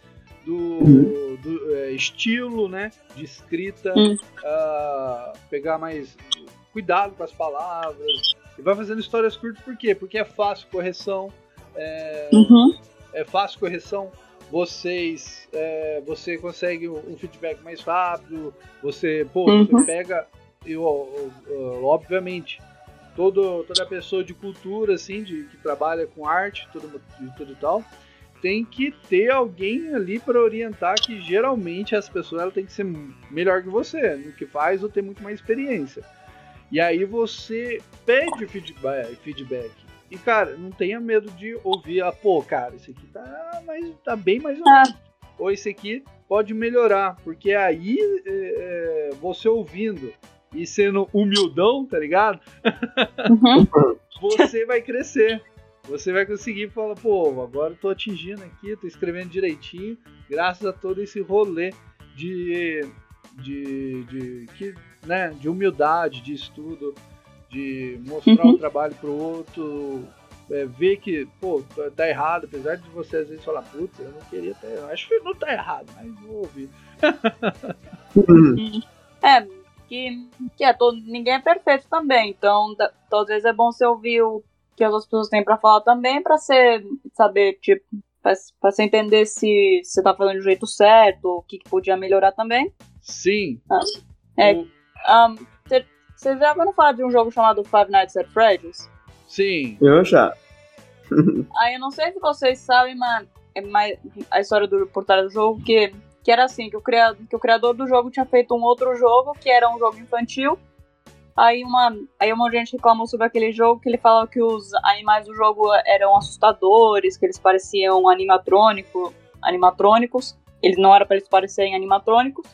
Speaker 1: do, do, é, estilo, né, de escrita, ah, pegar mais cuidado com as palavras e vai fazendo histórias curtas por quê? Porque é fácil correção, é,
Speaker 5: Uhum.
Speaker 1: é fácil correção. Vocês, é, você consegue um um feedback mais rápido. Você, pô,
Speaker 5: Uhum.
Speaker 1: você pega, eu, eu- eu- obviamente, todo, toda pessoa de cultura, assim, de, que trabalha com arte, tudo, e tudo e tal, tem que ter alguém ali para orientar que geralmente as pessoas ela tem que ser melhor que você no que faz ou ter muito mais experiência. E aí você pede feedback, feedback. E, cara, não tenha medo de ouvir, ah, pô, cara, esse aqui tá, mais, tá bem mais ou
Speaker 5: Ah.
Speaker 1: menos. Ou esse aqui pode melhorar. Porque aí, é, é, você ouvindo e sendo humildão, tá ligado?
Speaker 5: Uhum.
Speaker 1: Você vai crescer. Você vai conseguir falar, pô, agora eu tô atingindo aqui, tô escrevendo direitinho, graças a todo esse rolê de, de, de, que, né, de humildade, de estudo, de mostrar
Speaker 5: Uhum.
Speaker 1: o trabalho pro outro, é, ver que, pô, tá, errado, apesar de você às vezes falar, putz, eu não queria ter, eu acho que não tá errado, mas vou ouvir.
Speaker 5: É, que, que é, todo, ninguém é perfeito também, então da- então, às vezes é bom você ouvir o que as outras pessoas têm pra falar também, pra você saber, tipo, pra, pra você entender se você tá fazendo do jeito certo, o que, que podia melhorar também.
Speaker 1: Sim.
Speaker 5: É.
Speaker 1: O-
Speaker 5: Um, você já ouviu falar de um jogo chamado Five Nights at Freddy's?
Speaker 1: Sim.
Speaker 4: Eu já.
Speaker 5: Aí eu não sei se vocês sabem, mas é mais a história do por trás do jogo, que, que era assim, que o, criado, que o criador do jogo tinha feito um outro jogo, que era um jogo infantil. Aí uma, aí uma gente reclamou sobre aquele jogo que ele falava que os animais do jogo eram assustadores, que eles pareciam animatrônico, animatrônicos. Eles não era para eles parecerem animatrônicos.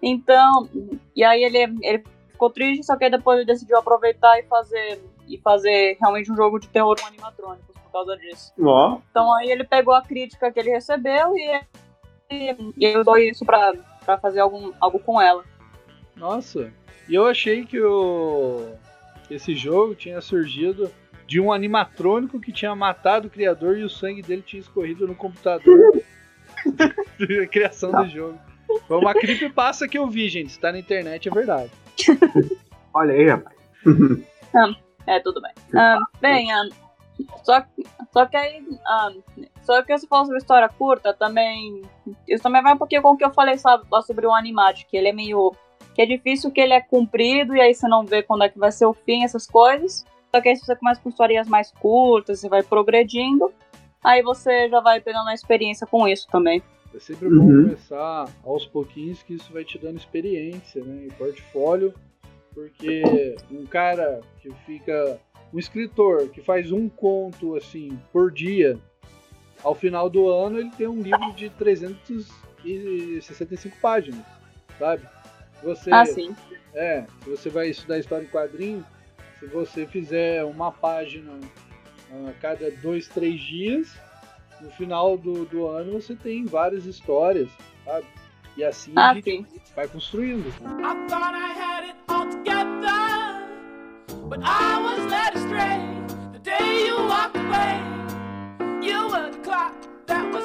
Speaker 5: Então, e aí ele, ele ficou triste, só que aí depois ele decidiu aproveitar e fazer e fazer realmente um jogo de terror com animatrônicos por causa disso.
Speaker 4: Ó.
Speaker 5: Então aí ele pegou a crítica que ele recebeu e, e, e ele usou isso pra, pra fazer algum, algo com ela.
Speaker 1: Nossa. E eu achei que o esse jogo tinha surgido de um animatrônico que tinha matado o criador e o sangue dele tinha escorrido no computador. a criação do jogo. Foi uma creepypasta que eu vi, gente. Se tá na internet, é verdade.
Speaker 3: Olha aí, rapaz.
Speaker 5: É, tudo bem. Ah, bem, ah, só, só que aí. ah, só que se fosse uma história curta, também. Isso também vai um pouquinho com o que eu falei sabe, lá sobre o Animate, que ele é meio. que é difícil que ele é comprido e aí você não vê quando é que vai ser o fim, essas coisas. Só que aí se você começa com historinhas mais curtas, você vai progredindo, aí você já vai pegando a experiência com isso também.
Speaker 1: É sempre bom
Speaker 4: Uhum.
Speaker 1: começar aos pouquinhos, que isso vai te dando experiência, né? E portfólio, porque um cara que fica. Um escritor que faz um conto assim por dia, ao final do ano ele tem um livro de 365 páginas, sabe? Você,
Speaker 5: Ah, sim.
Speaker 1: é, se você vai estudar história em quadrinho, se você fizer uma página a cada dois, três dias, no final do, do ano você tem várias histórias, sabe? E assim a
Speaker 5: Ah,
Speaker 1: gente
Speaker 5: sim.
Speaker 1: vai construindo.
Speaker 7: I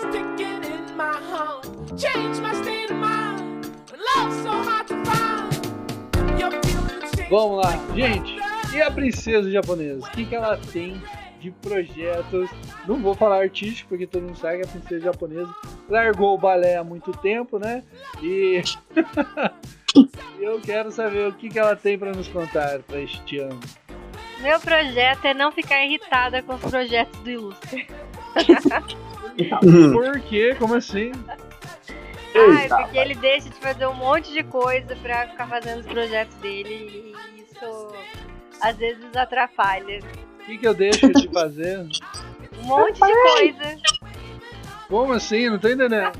Speaker 7: was ticking in my heart, changed my state of mind. When love's so hard to find, you're feeling the change.
Speaker 1: Vamos lá, gente. E a princesa japonesa? O que, que ela tem de projetos? Não vou falar artístico, porque todo mundo sabe que a princesa japonesa largou o balé há muito tempo, né? E eu quero saber o que, que ela tem para nos contar para este ano.
Speaker 2: Meu projeto é não ficar irritada com os projetos do Ilustre.
Speaker 1: Por quê? Como assim?
Speaker 2: Ai,
Speaker 4: Eita,
Speaker 2: porque ele deixa de fazer um monte de coisa pra ficar fazendo os projetos dele e isso às vezes atrapalha.
Speaker 1: O que, que eu deixo de fazer?
Speaker 2: Um monte de coisa.
Speaker 1: Como assim? Não tô entendendo.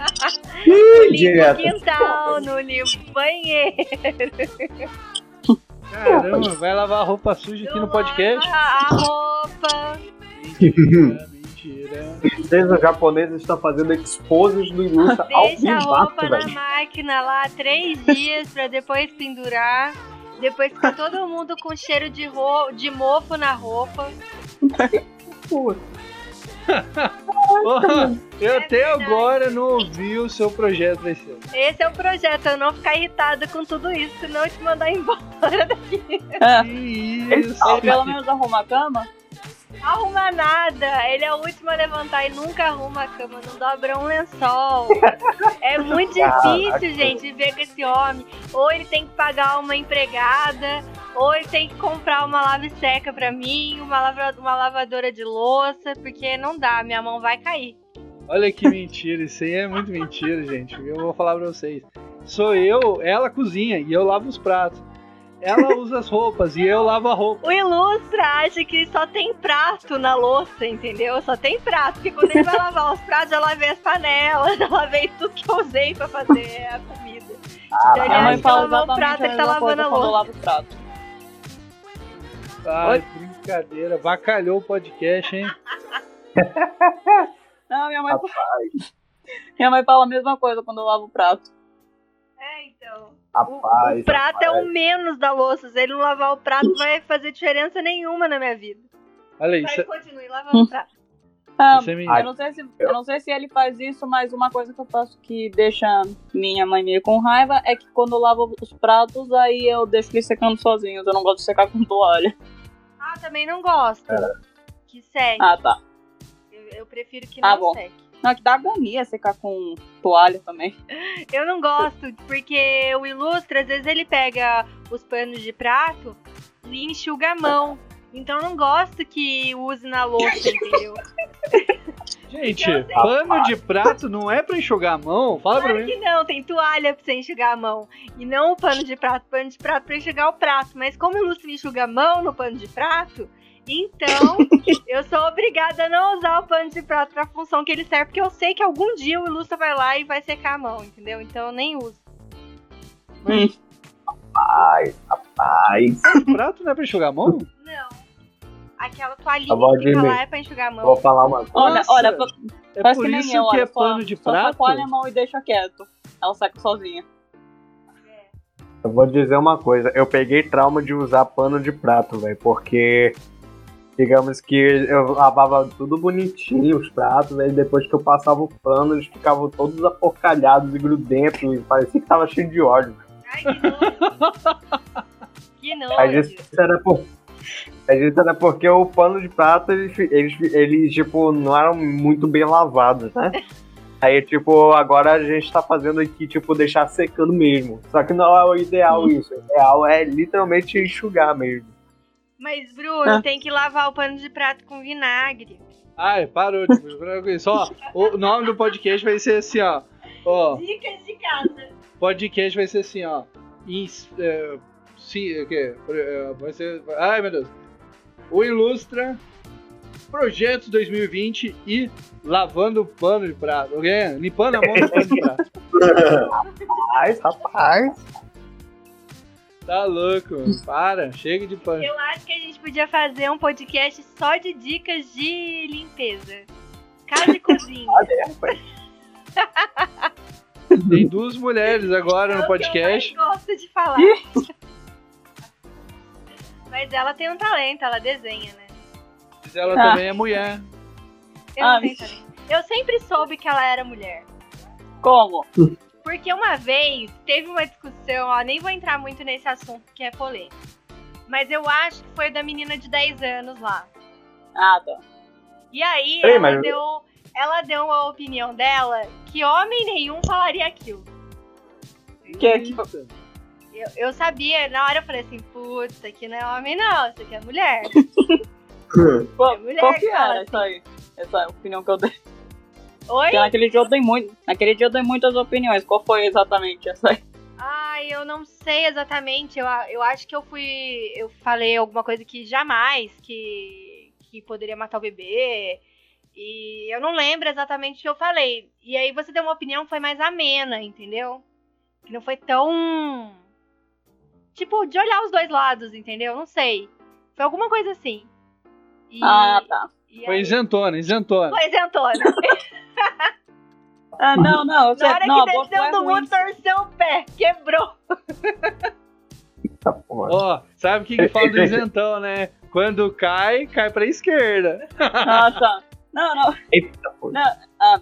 Speaker 2: No limpo quintal, no limpo banheiro.
Speaker 1: Caramba, vai lavar roupa suja aqui no podcast?
Speaker 2: A, a roupa.
Speaker 1: Mentira, mentira.
Speaker 3: Princesa japonesa está fazendo exposes do ilustre ao
Speaker 2: Deixa a roupa na máquina lá três dias pra depois pendurar. Depois fica todo mundo com cheiro de, ro de mofo na roupa.
Speaker 1: Porra, eu
Speaker 2: É
Speaker 1: até
Speaker 2: verdade.
Speaker 1: agora não ouvi o seu projeto desse ano.
Speaker 2: Esse é o projeto, eu não ficar irritada com tudo isso, senão eu te mandar embora.
Speaker 5: É.
Speaker 1: Que isso?
Speaker 5: Ele pelo menos arruma a cama.
Speaker 2: Arruma nada, ele é o último a levantar e nunca arruma a cama, não dobra um lençol. É muito difícil, gente, viver com esse homem. Ou ele tem que pagar uma empregada, ou ele tem que comprar uma lave seca pra mim, uma, lava- uma lavadora de louça, porque não dá, minha mão vai cair.
Speaker 1: Olha que mentira, isso aí é muito mentira, gente. Eu vou falar pra vocês. Sou eu, ela cozinha e eu lavo os pratos. Ela usa as roupas e eu lavo a roupa.
Speaker 2: O Ilustra acha que só tem prato na louça, entendeu? Só tem prato, porque quando ele vai lavar os pratos, eu lavei as panelas, eu lavei tudo que eu usei pra fazer a comida. então ele
Speaker 5: Minha mãe
Speaker 2: acha que
Speaker 5: fala
Speaker 2: o prato, ele tá lavando a
Speaker 5: quando eu
Speaker 2: louça.
Speaker 5: lavo o prato.
Speaker 1: Ai, brincadeira. Vacalhou o podcast, hein?
Speaker 5: Não, minha mãe. minha mãe fala a mesma coisa quando eu lavo o prato.
Speaker 2: É, então.
Speaker 3: Rapaz,
Speaker 2: o prato é
Speaker 3: rapaz.
Speaker 2: o menos da louça. Se ele não lavar o prato, não vai fazer diferença nenhuma na minha vida.
Speaker 1: Olha aí,
Speaker 2: Mas
Speaker 1: isso,
Speaker 2: continue lavando o prato.
Speaker 5: Ah,
Speaker 1: isso é me...
Speaker 5: eu, não sei se, eu não sei se ele faz isso, mas uma coisa que eu faço que deixa minha mãe meio com raiva é que quando eu lavo os pratos, aí eu deixo eles secando sozinhos. Eu não gosto de secar com toalha.
Speaker 2: Ah, também não gosto. Que seque.
Speaker 5: Ah, tá.
Speaker 2: Eu, eu prefiro que
Speaker 5: Ah,
Speaker 2: não
Speaker 5: bom.
Speaker 2: seque.
Speaker 5: Não, que dá agonia secar com toalha também.
Speaker 2: Eu não gosto, porque o Ilustra, às vezes ele pega os panos de prato e enxuga a mão. Então eu não gosto que use na louça, entendeu?
Speaker 1: Gente,
Speaker 2: Eu sei.
Speaker 1: pano de prato não é pra enxugar a mão? Fala pra
Speaker 2: Claro
Speaker 1: mim.
Speaker 2: que não, tem toalha pra você enxugar a mão. E não o pano de prato, pano de prato pra enxugar o prato. Mas como o Ilustra enxuga a mão no pano de prato, então eu sou obrigada a não usar o pano de prato pra função que ele serve, porque eu sei que algum dia o Ilustra vai lá e vai secar a mão, entendeu? Então eu nem uso.
Speaker 3: Ai, rapaz.
Speaker 1: Prato não é pra enxugar a mão?
Speaker 2: Não. Aquela toalhinha que fica lá é pra enxugar a mão.
Speaker 3: Vou falar uma coisa.
Speaker 5: Olha, olha,
Speaker 1: É
Speaker 5: faz
Speaker 1: por
Speaker 5: que nem
Speaker 1: isso
Speaker 5: eu,
Speaker 1: que
Speaker 5: olha,
Speaker 1: é pano de
Speaker 5: só
Speaker 1: prato?
Speaker 5: chacoalha a mão e deixa quieto. Ela seca sozinha.
Speaker 3: Eu vou dizer uma coisa, eu peguei trauma de usar pano de prato, velho, porque digamos que eu lavava tudo bonitinho, os pratos, aí depois que eu passava o pano, eles ficavam todos aporcalhados e grudentos, e parecia que tava cheio de óleo.
Speaker 2: Ai, que nojo. que nojo.
Speaker 3: Às vezes era por. Às vezes era porque o pano de prato, eles, eles, eles, tipo, não eram muito bem lavados, né? Aí, tipo, agora a gente tá fazendo aqui, tipo, deixar secando mesmo. Só que não é o ideal isso. O ideal é literalmente enxugar mesmo.
Speaker 2: Mas, Bruno, tem que lavar o pano de prato com vinagre.
Speaker 1: Ai, parou de com isso. Ó, o nome do podcast vai ser assim, ó. Ó,
Speaker 2: Dicas de casa.
Speaker 1: podcast vai ser assim, ó. Ins, é, sim, o quê? É, Vai ser. Ai, meu Deus. O Ilustra, Projetos 2020 e Lavando o Pano de Prato. Ok? Limpando a mão do pano de prato.
Speaker 3: Rapaz, rapaz.
Speaker 1: Tá louco, mano. Para, chega de pano.
Speaker 2: Eu acho que a gente podia fazer um podcast só de dicas de limpeza. Casa e cozinha.
Speaker 1: Tem duas mulheres agora
Speaker 2: É
Speaker 1: no
Speaker 2: que
Speaker 1: podcast.
Speaker 2: eu gosto de falar. Mas ela tem um talento, ela desenha, né?
Speaker 1: Mas ela
Speaker 5: Ah.
Speaker 1: também é mulher.
Speaker 2: Eu
Speaker 5: Ah,
Speaker 2: não tenho talento. Eu sempre soube que ela era mulher.
Speaker 5: Como?
Speaker 2: Porque uma vez teve uma discussão, ó, nem vou entrar muito nesse assunto que é polêmico. Mas eu acho que foi da menina de 10 anos lá.
Speaker 5: Ah, tá.
Speaker 2: E aí
Speaker 3: Ei,
Speaker 2: ela,
Speaker 3: mas-
Speaker 2: deu, ela deu a opinião dela que homem nenhum falaria aquilo.
Speaker 5: Que, que,
Speaker 2: Eu, eu sabia, na hora eu falei assim, putz, isso aqui não é homem não, isso aqui é mulher.
Speaker 5: qual,
Speaker 2: É mulher
Speaker 5: qual
Speaker 2: que
Speaker 5: era essa aí? Essa opinião que eu dei.
Speaker 2: Oi?
Speaker 5: Porque naquele dia eu dei muito. Naquele dia eu dei muitas opiniões. Qual foi exatamente essa aí?
Speaker 2: Ai, eu não sei exatamente. Eu, eu acho que eu fui. Eu falei alguma coisa que jamais que, que poderia matar o bebê. E eu não lembro exatamente o que eu falei. E aí você deu uma opinião que foi mais amena, entendeu? Que não foi tão. Tipo, de olhar os dois lados, entendeu? Não sei. Foi alguma coisa assim. E,
Speaker 5: Ah, tá.
Speaker 2: e
Speaker 1: Foi
Speaker 2: aí-
Speaker 1: isentona, isentona.
Speaker 2: Foi isentona.
Speaker 5: Ah, não, não. Sei,
Speaker 2: Na hora
Speaker 5: não,
Speaker 2: que desceu
Speaker 5: é
Speaker 2: do
Speaker 5: ruim.
Speaker 2: mundo, torceu o pé. Quebrou.
Speaker 1: Ó, sabe o que, que fala do isentão, né? Quando cai, cai pra esquerda.
Speaker 5: Tá. Não, não.
Speaker 3: Eita.
Speaker 5: Não, ah.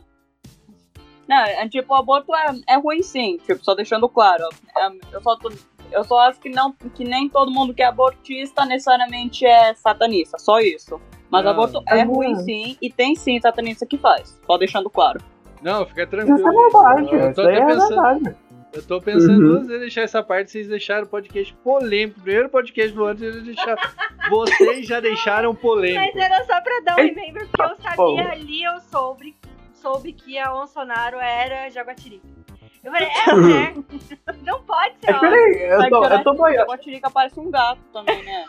Speaker 5: Não, é, tipo, o aborto é, é ruim sim, tipo, só deixando claro. É, eu, só tô- eu só acho que, não, que nem todo mundo que é abortista necessariamente é satanista, só isso. Mas
Speaker 1: Ah.
Speaker 5: aborto é
Speaker 3: Ah.
Speaker 5: ruim sim, e tem sim satanista que faz, só deixando claro.
Speaker 1: Não, fica tranquilo.
Speaker 3: Isso é verdade,
Speaker 1: Eu tô até
Speaker 3: é
Speaker 1: pensando,
Speaker 3: verdade.
Speaker 1: eu tô pensando
Speaker 4: Uhum.
Speaker 1: vezes em deixar essa parte, vocês deixaram o podcast polêmico. Primeiro podcast do ano, vocês deixaram. Vocês já deixaram
Speaker 2: Mas
Speaker 1: polêmico.
Speaker 2: era só pra dar um remember, porque eu sabia
Speaker 3: porra.
Speaker 2: ali, eu soube, soube que a Bolsonaro era Jaguatirica. Eu falei, é mulher. Não pode ser
Speaker 3: Mas
Speaker 2: homem.
Speaker 3: peraí, eu tô,
Speaker 5: que
Speaker 3: eu tô
Speaker 5: A
Speaker 3: boiando.
Speaker 5: Guatirica parece um gato também, né?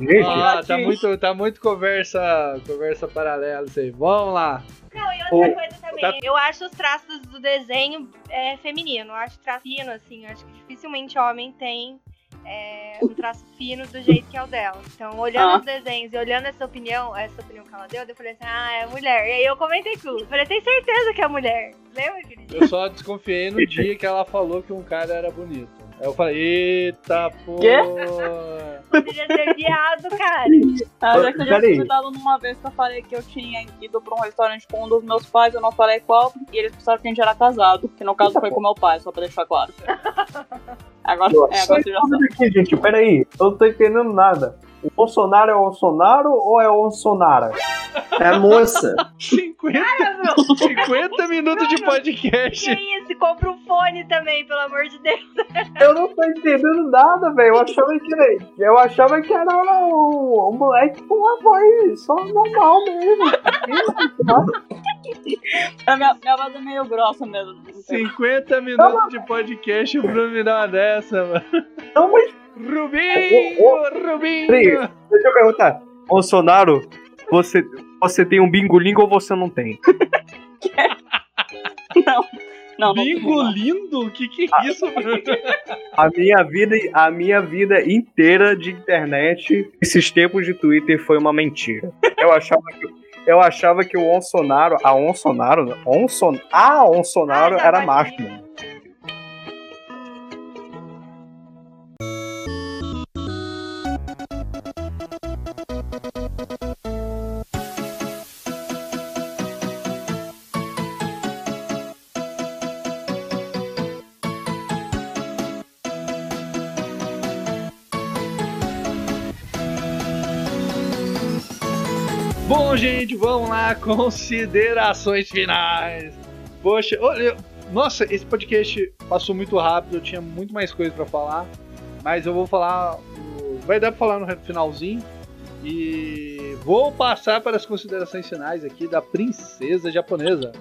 Speaker 3: Gente,
Speaker 1: Ah, tá muito, tá muito conversa, conversa paralela isso aí. Vamos lá.
Speaker 2: Não, e outra coisa também,
Speaker 1: tá-
Speaker 2: eu acho os traços do desenho é, feminino. Eu acho traço fino, assim. Eu acho que dificilmente homem tem é, um traço fino do jeito que é o dela. Então, olhando
Speaker 5: Ah.
Speaker 2: os desenhos e olhando essa opinião, essa opinião que ela deu, eu falei assim, ah, é mulher. E aí eu comentei tudo. Falei, tem certeza que é mulher. Lembra, querido?
Speaker 1: Eu só desconfiei no dia que ela falou que um cara era bonito. Aí eu falei, eita porra.
Speaker 2: Poderia ser viado, cara.
Speaker 5: Ah, já que eu já
Speaker 3: Peraí.
Speaker 5: tinha comentado numa vez que eu falei que eu tinha ido pra um restaurante com um dos meus pais, eu não falei qual, e eles pensaram que a gente era casado, que no caso foi com meu pai, só pra deixar claro. Agora, é, agora você já sabe.
Speaker 3: aqui, gente, peraí. Eu não tô entendendo nada. O Bolsonaro é o Bolsonaro ou é o Bolsonaro?
Speaker 4: É a moça.
Speaker 1: 50, 50 minutos de podcast.
Speaker 2: Que isso? Compra um fone também, pelo amor de Deus.
Speaker 3: Eu não tô entendendo nada, velho. Eu achava que eu achava que era um, um moleque com uma voz só normal mesmo.
Speaker 5: Minha, minha voz é meio grossa mesmo.
Speaker 1: 50 minutos de podcast, o Bruno me dá uma dessa, mano.
Speaker 3: Não, mas
Speaker 1: Rubinho,
Speaker 3: Ô,
Speaker 1: Rubinho.
Speaker 3: Peraí. deixa eu perguntar. Bolsonaro, você, você tem um bingolingo ou você não tem?
Speaker 5: Não, não. não
Speaker 1: Bingo lindo? O que que é isso, Bruno?
Speaker 3: A minha vida, a minha vida inteira de internet, esses tempos de Twitter foi uma mentira. Eu achava que eu achava que o Onsonaro, a Onsonaro, Onson, a Onsonaro
Speaker 2: Ah, tá,
Speaker 3: era macho. mano.
Speaker 1: Bom, gente, vamos lá. Considerações finais. Poxa, olha, nossa, esse podcast passou muito rápido. Eu tinha muito mais coisa pra falar. Mas eu vou falar. Vai dar pra falar no finalzinho. E vou passar para as considerações finais aqui da princesa japonesa.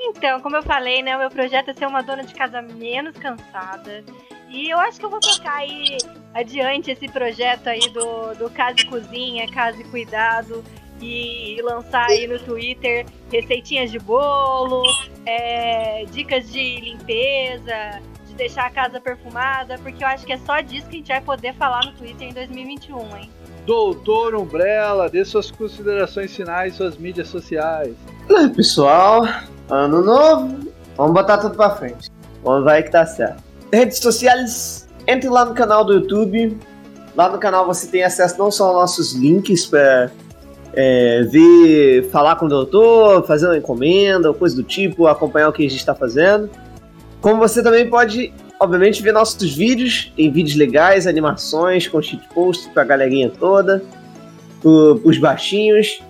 Speaker 2: Então, como eu falei, né, o meu projeto é ser uma dona de casa menos cansada. E eu acho que eu vou tocar aí adiante esse projeto aí do, do Casa e Cozinha, Casa e Cuidado. E lançar aí no Twitter receitinhas de bolo, é, dicas de limpeza, de deixar a casa perfumada, porque eu acho que é só disso que a gente vai poder falar no Twitter em 2021, hein?
Speaker 1: Doutor Umbrella, dê suas considerações finais, suas mídias sociais.
Speaker 4: Pessoal, ano novo, vamos botar tudo pra frente. Vamos ver que tá certo. Redes sociais, entre lá no canal do YouTube. Lá no canal você tem acesso não só aos nossos links pra é, ver, falar com o doutor, fazer uma encomenda, ou coisa do tipo, acompanhar o que a gente está fazendo. Como você também pode, obviamente, ver nossos vídeos. Tem vídeos legais, animações com shitpost pra galerinha toda, pro, pros baixinhos.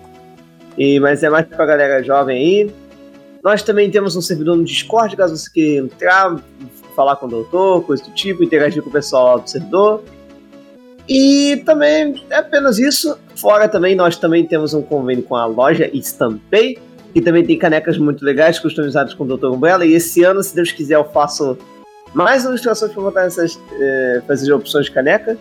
Speaker 4: E, mas é mais pra galera jovem aí. Nós também temos um servidor no Discord, caso você queira entrar, falar com o doutor, coisa do tipo, interagir com o pessoal lá do servidor. E também é apenas isso. Fora também, nós também temos um convênio com a loja Estampei, que também tem canecas muito legais, customizadas com o Dr. Umbrella. E esse ano, se Deus quiser, eu faço mais ilustrações para botar essas, eh, fazer opções de caneca.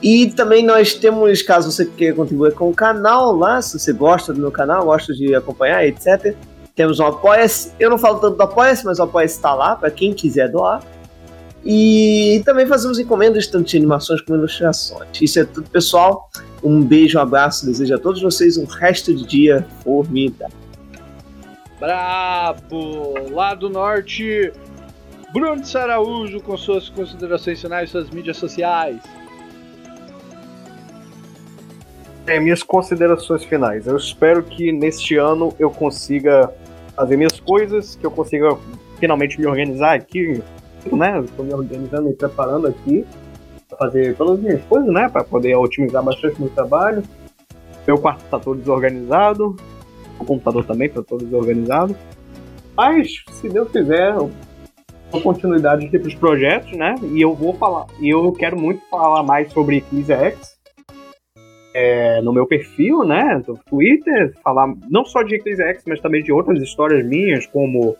Speaker 4: E também nós temos, caso você queira contribuir com o canal lá, se você gosta do meu canal, gosta de acompanhar, etc. Temos um Apoia-se. Eu não falo tanto do Apoia-se, mas o Apoia-se está lá para quem quiser doar. E também fazemos encomendas tanto de animações como ilustrações. Isso é tudo, pessoal. Um beijo, um abraço. Desejo a todos vocês um resto de dia formidável.
Speaker 1: Brabo! Lá do norte, Bruno de Saraújo com suas considerações finais, suas mídias sociais.
Speaker 3: É, minhas considerações finais. Eu espero que neste ano eu consiga fazer minhas coisas, que eu consiga finalmente me organizar aqui, né? Estou me organizando e preparando aqui para fazer todas as minhas coisas, né? Para poder otimizar bastante meu trabalho. Meu quarto está todo desorganizado, o computador também está todo desorganizado. Mas, se Deus quiser, dou continuidade aqui para os projetos, né? E eu vou falar. E eu quero muito falar mais sobre Eclipse X é, no meu perfil, né, do Twitter, falar não só de Eclipse X, mas também de outras histórias minhas, como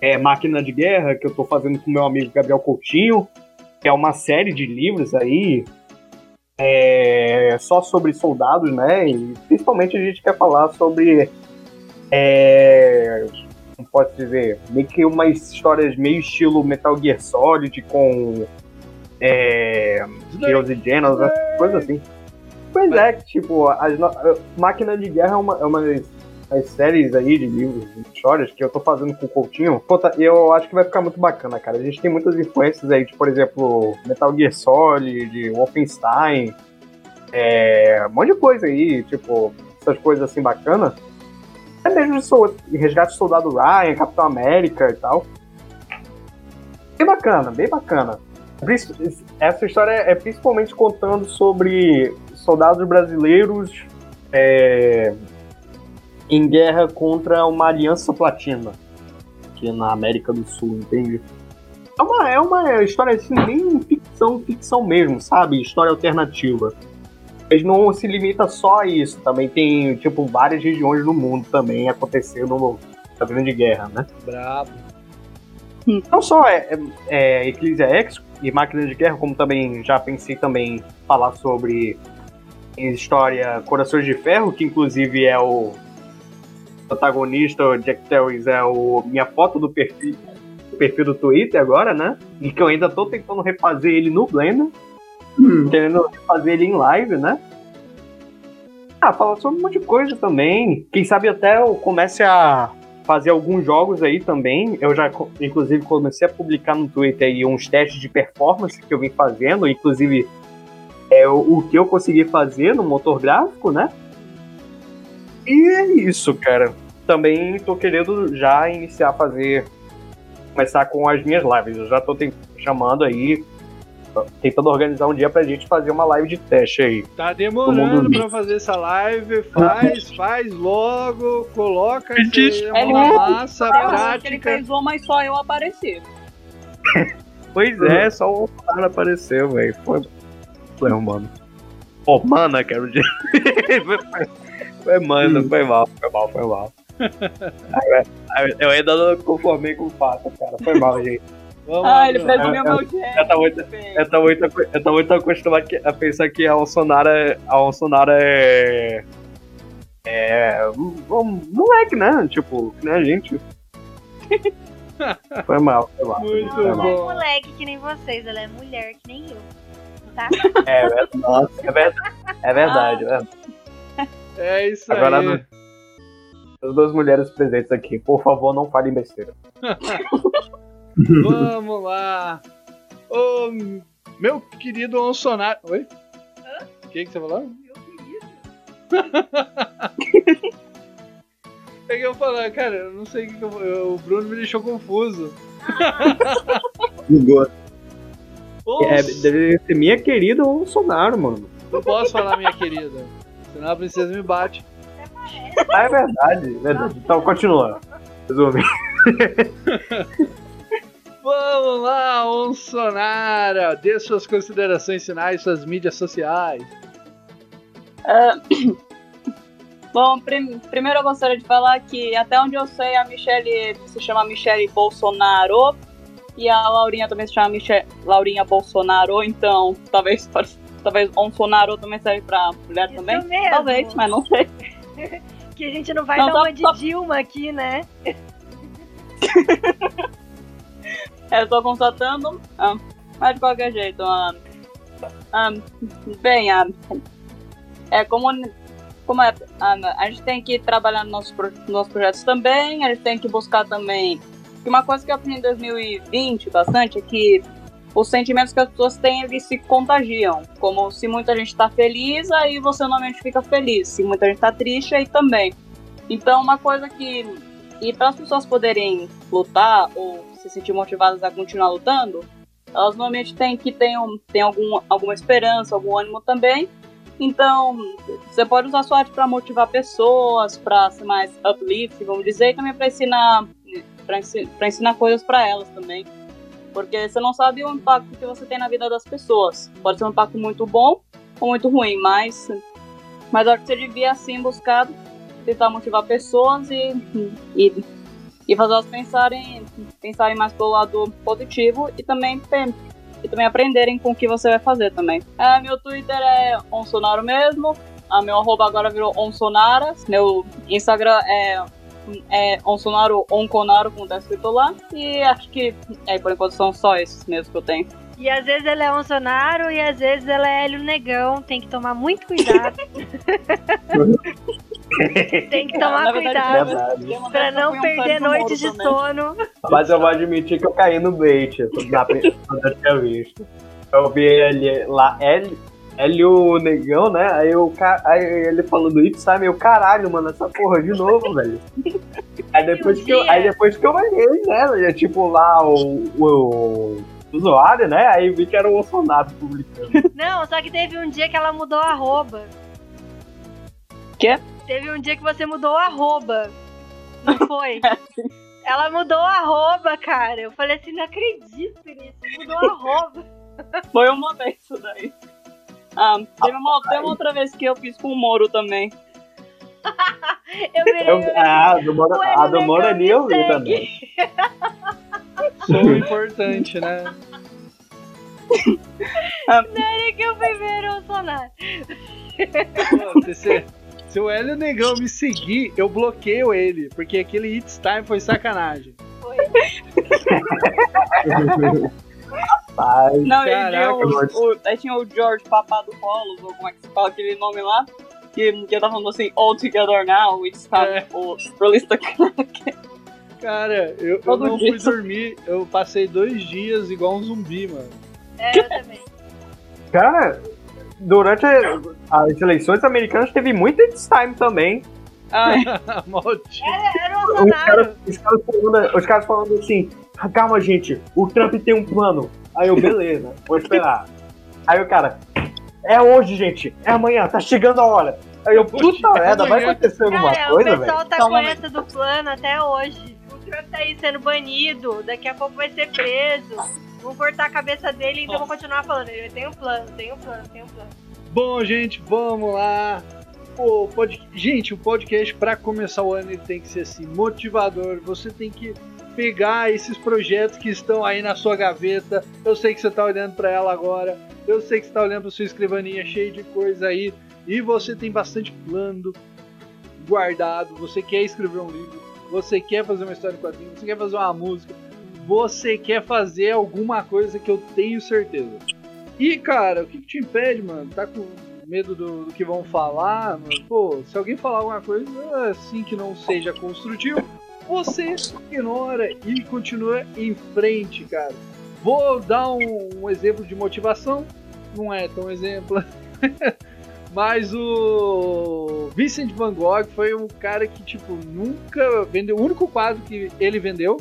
Speaker 3: é, Máquina de Guerra, que eu tô fazendo com meu amigo Gabriel Coutinho, que é uma série de livros aí é, só sobre soldados, né, e principalmente a gente quer falar sobre, é, como posso dizer, meio que umas histórias meio estilo Metal Gear Solid, com é, Heroes e Generals, essas coisas assim. Pois é, que, tipo, as no- a Máquina de Guerra é uma, é uma das séries aí de livros, de histórias que eu tô fazendo com o Coutinho. Tá- eu acho que vai ficar muito bacana, cara. A gente tem muitas influências aí, de, por exemplo, Metal Gear Solid, Wolfenstein, é, um monte de coisa aí, tipo, essas coisas assim bacanas. Até mesmo sol- Resgate do Soldado Ryan, Capitão América e tal. Bem bacana, bem bacana. Essa história é principalmente contando sobre soldados brasileiros é, em guerra contra uma aliança platina. Aqui na América do Sul, entende? É uma, é uma história assim, bem ficção, ficção mesmo, sabe? História alternativa. Mas não se limita só a isso. Também tem, tipo, várias regiões no mundo também acontecendo na Grande Guerra, né?
Speaker 1: Brabo.
Speaker 3: Não só é, é, é Ecclesia X e Máquina de Guerra, como também já pensei também falar sobre em história Corações de Ferro, que inclusive é o protagonista, o Jack Terris, é o minha foto do perfil, do perfil do Twitter agora, né? E que eu ainda tô tentando refazer ele no Blender,
Speaker 4: Hum.
Speaker 3: querendo refazer ele em live, né? Ah, falar sobre um monte de coisa também. Quem sabe até eu comece a fazer alguns jogos aí também. Eu já, inclusive, comecei a publicar no Twitter aí uns testes de performance que eu vim fazendo, inclusive é o, o que eu consegui fazer no motor gráfico, né? E é isso, cara. Também tô querendo já iniciar a fazer. Começar com as minhas lives. Eu já tô tem- chamando aí. Tentando organizar um dia pra gente fazer uma live de teste aí.
Speaker 1: Tá demorando pra fazer essa live. Faz, faz logo. Coloca na
Speaker 5: fez-
Speaker 1: massa
Speaker 5: Eu acho que ele
Speaker 1: prática.
Speaker 5: fez uma, mas só eu apareci.
Speaker 3: Pois é, só o cara apareceu, velho. Foi. Foi, mano. Mana, quero dizer. foi, mano, foi mal, foi mal, foi mal. Eu ainda não conformei com o fato, cara. Foi mal, gente.
Speaker 1: Vamos
Speaker 5: Ah,
Speaker 1: lá,
Speaker 5: ele presumiu
Speaker 3: eu-
Speaker 5: meu
Speaker 3: Eu
Speaker 5: jeito.
Speaker 3: tô muito, eu tô muito, eu tô muito acostumado que- a pensar que a Onçonara, a Onçonara é. É. Um, moleque, né? Tipo, que nem a gente. Foi mal, foi mal.
Speaker 1: Muito
Speaker 3: foi
Speaker 2: Ela não
Speaker 3: mal.
Speaker 2: é
Speaker 1: bom.
Speaker 2: moleque que nem vocês, ela é mulher que nem eu. Tá?
Speaker 3: É, é,
Speaker 4: Nossa.
Speaker 3: é verdade. É verdade. é.
Speaker 1: É isso
Speaker 3: Agora,
Speaker 1: aí.
Speaker 3: no- as duas mulheres presentes aqui, por favor, não falem besteira.
Speaker 1: Vamos lá. Ô, meu querido Onsonar. Oi? O que, que você falou? É que eu falando, cara, eu não sei o que, que eu, eu- O Bruno me deixou confuso.
Speaker 4: Bugou.
Speaker 1: Ô,
Speaker 3: É, deve ser minha querida Bolsonaro, mano.
Speaker 1: Não posso falar, minha querida. Senão a princesa me bate.
Speaker 3: Ah, é verdade, é verdade. Então, continua. Resume.
Speaker 1: Vamos lá, Onsonara. Dê suas considerações finais, suas mídias sociais.
Speaker 5: Bom, prim- primeiro eu gostaria de falar que até onde eu sei a Michelle se chama Michelle Bolsonaro e a Laurinha também se chama Michelle, Laurinha Bolsonaro, então talvez talvez Bolsonaro também serve pra mulher
Speaker 2: Isso
Speaker 5: também.
Speaker 2: mesmo.
Speaker 5: Talvez, mas não sei.
Speaker 2: Que a gente não vai
Speaker 5: Não,
Speaker 2: dar
Speaker 5: só-
Speaker 2: uma de
Speaker 5: só-
Speaker 2: Dilma aqui, né?
Speaker 5: É, Eu tô constatando, ah, mas de qualquer jeito. ah, ah, bem, é como, como é, a gente tem que trabalhar nos nossos, pro- nossos projetos também, a gente tem que buscar também. Uma coisa que eu aprendi em 2020 bastante é que os sentimentos que as pessoas têm, eles se contagiam. Como se muita gente tá feliz, aí você normalmente fica feliz. Se muita gente tá triste, aí também. Então, uma coisa que. E para as pessoas poderem lutar ou se sentir motivadas a continuar lutando, elas normalmente têm que ter, um, algum, alguma esperança, algum ânimo também. Então, você pode usar sua arte para motivar pessoas, para ser mais uplift, vamos dizer, e também para ensinar, ensinar coisas para elas também. Porque você não sabe o impacto que você tem na vida das pessoas. Pode ser um impacto muito bom ou muito ruim, mas, mas acho que você devia sim buscar tentar motivar pessoas e, e, e fazer elas pensarem, pensarem mais pelo lado positivo e também, e também aprenderem com o que você vai fazer também. É, meu Twitter é Onsonaro mesmo. A meu arroba agora virou Onsonaras. Meu Instagram é, é Onsonaro Onconaro, como tá escrito lá. E acho que, é, por enquanto, são só esses mesmo que eu tenho.
Speaker 2: E às vezes ela é Bolsonaro e às vezes ela é Hélio Negão. Tem que tomar muito cuidado. Tem que tomar cuidado
Speaker 3: Verdade.
Speaker 2: pra não perder noites de
Speaker 5: também.
Speaker 2: sono.
Speaker 3: Mas eu vou admitir que eu caí no bait quando eu tinha visto. Eu vi ele lá, ele, ele o negão, né? Aí, eu, aí ele falando isso, sabe? Eu, caralho, mano, essa porra de novo, velho. Aí depois, que eu, aí depois que eu olhei, né? Tipo, lá o, o, o usuário, né? Aí vi que era o Bolsonaro publicando.
Speaker 2: Não, só que teve um dia que ela mudou a arroba.
Speaker 5: Quê?
Speaker 2: teve um dia que você mudou o arroba. Não foi? Ela mudou o arroba, cara. Eu falei assim, não acredito nisso. Mudou o arroba.
Speaker 5: Foi uma vez isso daí. Ah, teve uma, teve uma outra vez que eu fiz com o Moro também.
Speaker 2: Eu virei.
Speaker 3: Eu, ah, a do Moro, a do Moro ali eu vi também.
Speaker 1: Sou importante, né?
Speaker 2: Sério que eu fui ver o Bolsonaro.
Speaker 1: Pô, se o Hélio Negão me seguir, eu bloqueio ele, porque aquele It's Time foi sacanagem.
Speaker 2: Foi.
Speaker 3: Mas,
Speaker 5: Não,
Speaker 1: Caraca,
Speaker 5: ele
Speaker 3: Lorde.
Speaker 5: o, o, aí tinha o George Papadopoulos, ou como é que se fala aquele nome lá, que, que tava falando assim, all together now, it's time
Speaker 1: É.
Speaker 5: for release
Speaker 1: Cara, eu, eu não
Speaker 5: dia.
Speaker 1: fui dormir, eu passei dois dias igual um zumbi, mano.
Speaker 2: É, eu também.
Speaker 3: cara, durante as eleições americanas teve muito It's Time também.
Speaker 5: Ai,
Speaker 1: Maldito.
Speaker 2: Era o
Speaker 3: Os caras, os, caras falando, os caras falando assim, "Ah, calma gente, o Trump tem um plano. Aí eu, beleza, vou esperar. Aí o cara, é hoje, gente, é amanhã, tá chegando a hora. Aí eu, puta
Speaker 1: É
Speaker 3: merda, vai acontecer alguma
Speaker 2: Cara,
Speaker 3: coisa,
Speaker 2: o pessoal
Speaker 3: velho?
Speaker 2: tá
Speaker 5: Calma
Speaker 2: com essa do plano até hoje. O Trump tá aí sendo banido, daqui a pouco vai ser preso. Vão cortar a cabeça dele e ainda vou continuar falando. Ele tem um plano, tem um plano, tem um plano.
Speaker 1: Bom, gente, vamos lá. O pod... Gente, o podcast, para começar o ano, ele tem que ser assim, motivador. Você tem que pegar esses projetos que estão aí na sua gaveta. Eu sei que você tá olhando para ela agora. Eu sei que você tá olhando para sua escrivaninha cheia de coisa aí. E você tem bastante plano guardado. Você quer escrever um livro. Você quer fazer uma história em quadrinhos. Você quer fazer uma música. Você quer fazer alguma coisa que eu tenho certeza. E, cara, o que, que te impede, mano? Tá com medo do, do que vão falar? Mano? Pô, se alguém falar alguma coisa assim que não seja construtivo, você ignora e continua em frente, cara. Vou dar um, um exemplo de motivação. Não é tão exemplo. Mas o Vincent Van Gogh foi um cara que, tipo, nunca vendeu. O único quadro que ele vendeu,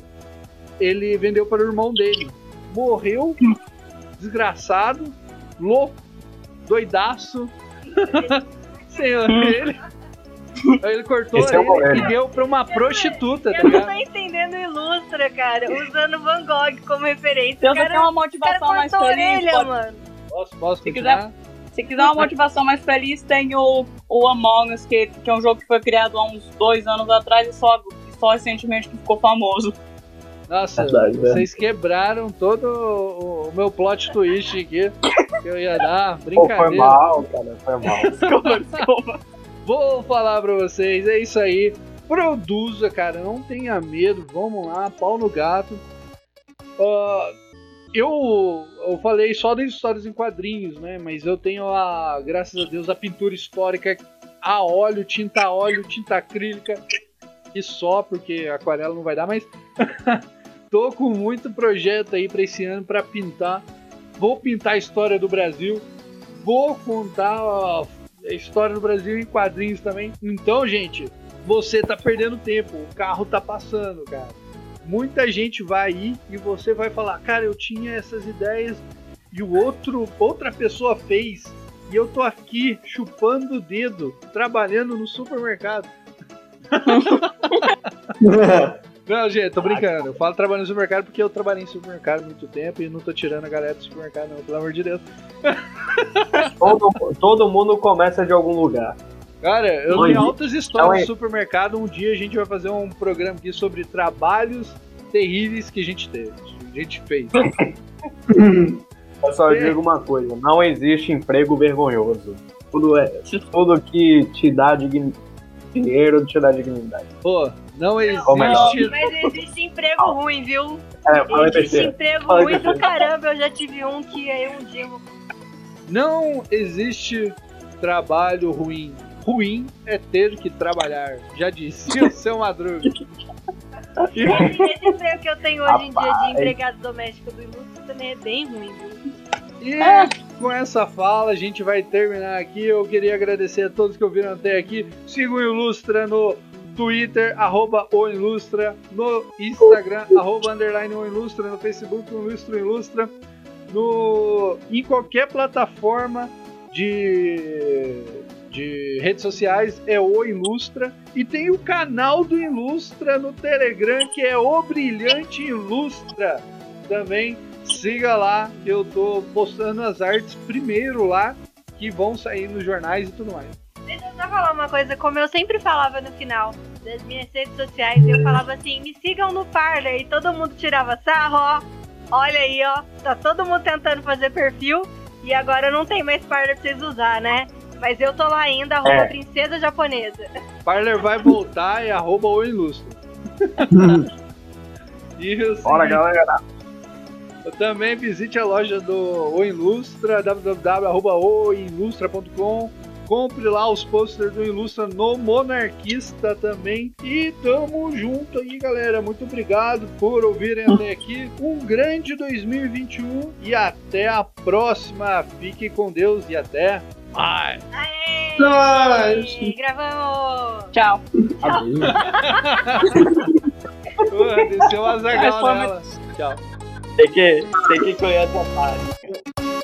Speaker 1: ele vendeu para o irmão dele. Morreu, desgraçado, louco, doidaço. Senhor, ele. Ele cortou
Speaker 3: Esse é
Speaker 1: ele e deu pra uma prostituta, tá
Speaker 2: Eu não tô entendendo o Ilustra, cara, usando Van Gogh como referência.
Speaker 5: se
Speaker 2: O
Speaker 5: você uma motivação mais feliz,
Speaker 2: orelha,
Speaker 5: pode-
Speaker 2: mano.
Speaker 1: Posso, posso
Speaker 5: Se
Speaker 1: continuar?
Speaker 5: se quiser uma motivação mais feliz, tem o, o Among Us, que, que é um jogo que foi criado há uns dois anos atrás e só, só recentemente que ficou famoso.
Speaker 1: Nossa,
Speaker 3: Verdade, né?
Speaker 1: vocês quebraram todo o, o meu plot twist aqui que eu ia dar.
Speaker 3: Pô,
Speaker 1: Brincadeira.
Speaker 3: foi mal, cara, foi mal.
Speaker 5: Desculpa, desculpa.
Speaker 1: Vou falar pra vocês, é isso aí. Produza, cara, não tenha medo. Vamos lá, pau no gato. Ah, eu, eu falei só das histórias em quadrinhos, né? Mas eu tenho a, graças a Deus, a pintura histórica a óleo, tinta a óleo, tinta acrílica e só, porque aquarela não vai dar, mas tô com muito projeto aí pra esse ano pra pintar. Vou pintar a história do Brasil. Vou contar a história do Brasil em quadrinhos também. Então, gente, você tá perdendo tempo. O carro tá passando, cara. Muita gente vai ir e você vai falar, cara, eu tinha essas ideias e o outro, outra pessoa fez. E eu tô aqui chupando o dedo, trabalhando no supermercado. Não, gente, tô brincando. Eu falo trabalhando no supermercado porque eu trabalhei em supermercado há muito tempo e não tô tirando a galera do supermercado, não, pelo amor de Deus.
Speaker 3: todo, todo mundo começa de algum lugar.
Speaker 1: Cara, eu tenho altas histórias
Speaker 3: Então,
Speaker 1: do supermercado. Um dia a gente vai fazer um programa aqui sobre trabalhos terríveis que a gente teve. A gente fez.
Speaker 3: Eu só
Speaker 1: É.
Speaker 3: digo uma coisa, não existe emprego vergonhoso. Tudo é, tudo que te dá dinheiro te dá dignidade.
Speaker 1: Pô, não existe.
Speaker 2: Mas existe emprego ruim, viu?
Speaker 3: É,
Speaker 2: Existe emprego
Speaker 3: Fala
Speaker 2: ruim pra
Speaker 3: besteira.
Speaker 2: caramba. Eu já tive um que aí um dia eu vou
Speaker 1: Não existe trabalho ruim. Ruim é ter que trabalhar. Já disse o seu Madruga.
Speaker 2: Esse, esse emprego que eu tenho hoje em dia
Speaker 3: Rapaz.
Speaker 2: de empregado doméstico do Ilustre também é bem ruim, viu?
Speaker 1: E com essa fala a gente vai terminar aqui. Eu queria agradecer a todos que ouviram até aqui. Sigam o Ilustra no Twitter, arroba o Ilustra, no Instagram, arroba underline o Ilustra, no Facebook, o Ilustra o Ilustra, no, em qualquer plataforma de, de redes sociais é o Ilustra. E tem o canal do Ilustra no Telegram, que é o Brilhante Ilustra. Também siga lá, que eu tô postando as artes primeiro lá, que vão sair nos jornais e tudo mais.
Speaker 2: Deixa eu só falar uma coisa, como eu sempre falava no final das minhas redes sociais, eu falava assim, me sigam no Parler, e todo mundo tirava sarro, ó. Olha aí, ó, tá todo mundo tentando fazer perfil, e agora não tem mais Parler pra vocês usar, né? Mas eu tô lá ainda, arroba
Speaker 3: É.
Speaker 2: princesa japonesa.
Speaker 1: Parler vai voltar e arroba o Ilustra. E o
Speaker 3: Bora, galera.
Speaker 1: Também visite a loja do O Ilustra, www.oilustra.com. Compre lá os posters do Ilustra no Monarquista também. E tamo junto aí, galera. Muito obrigado por ouvirem até aqui. Um grande 2021 e até a próxima. Fiquem com Deus e até mais.
Speaker 2: Aê! Gravamos!
Speaker 5: Tchau.
Speaker 1: Pô, Desceu o azagal nela. Tchau.
Speaker 3: Tem que, tem que conhecer essa parte.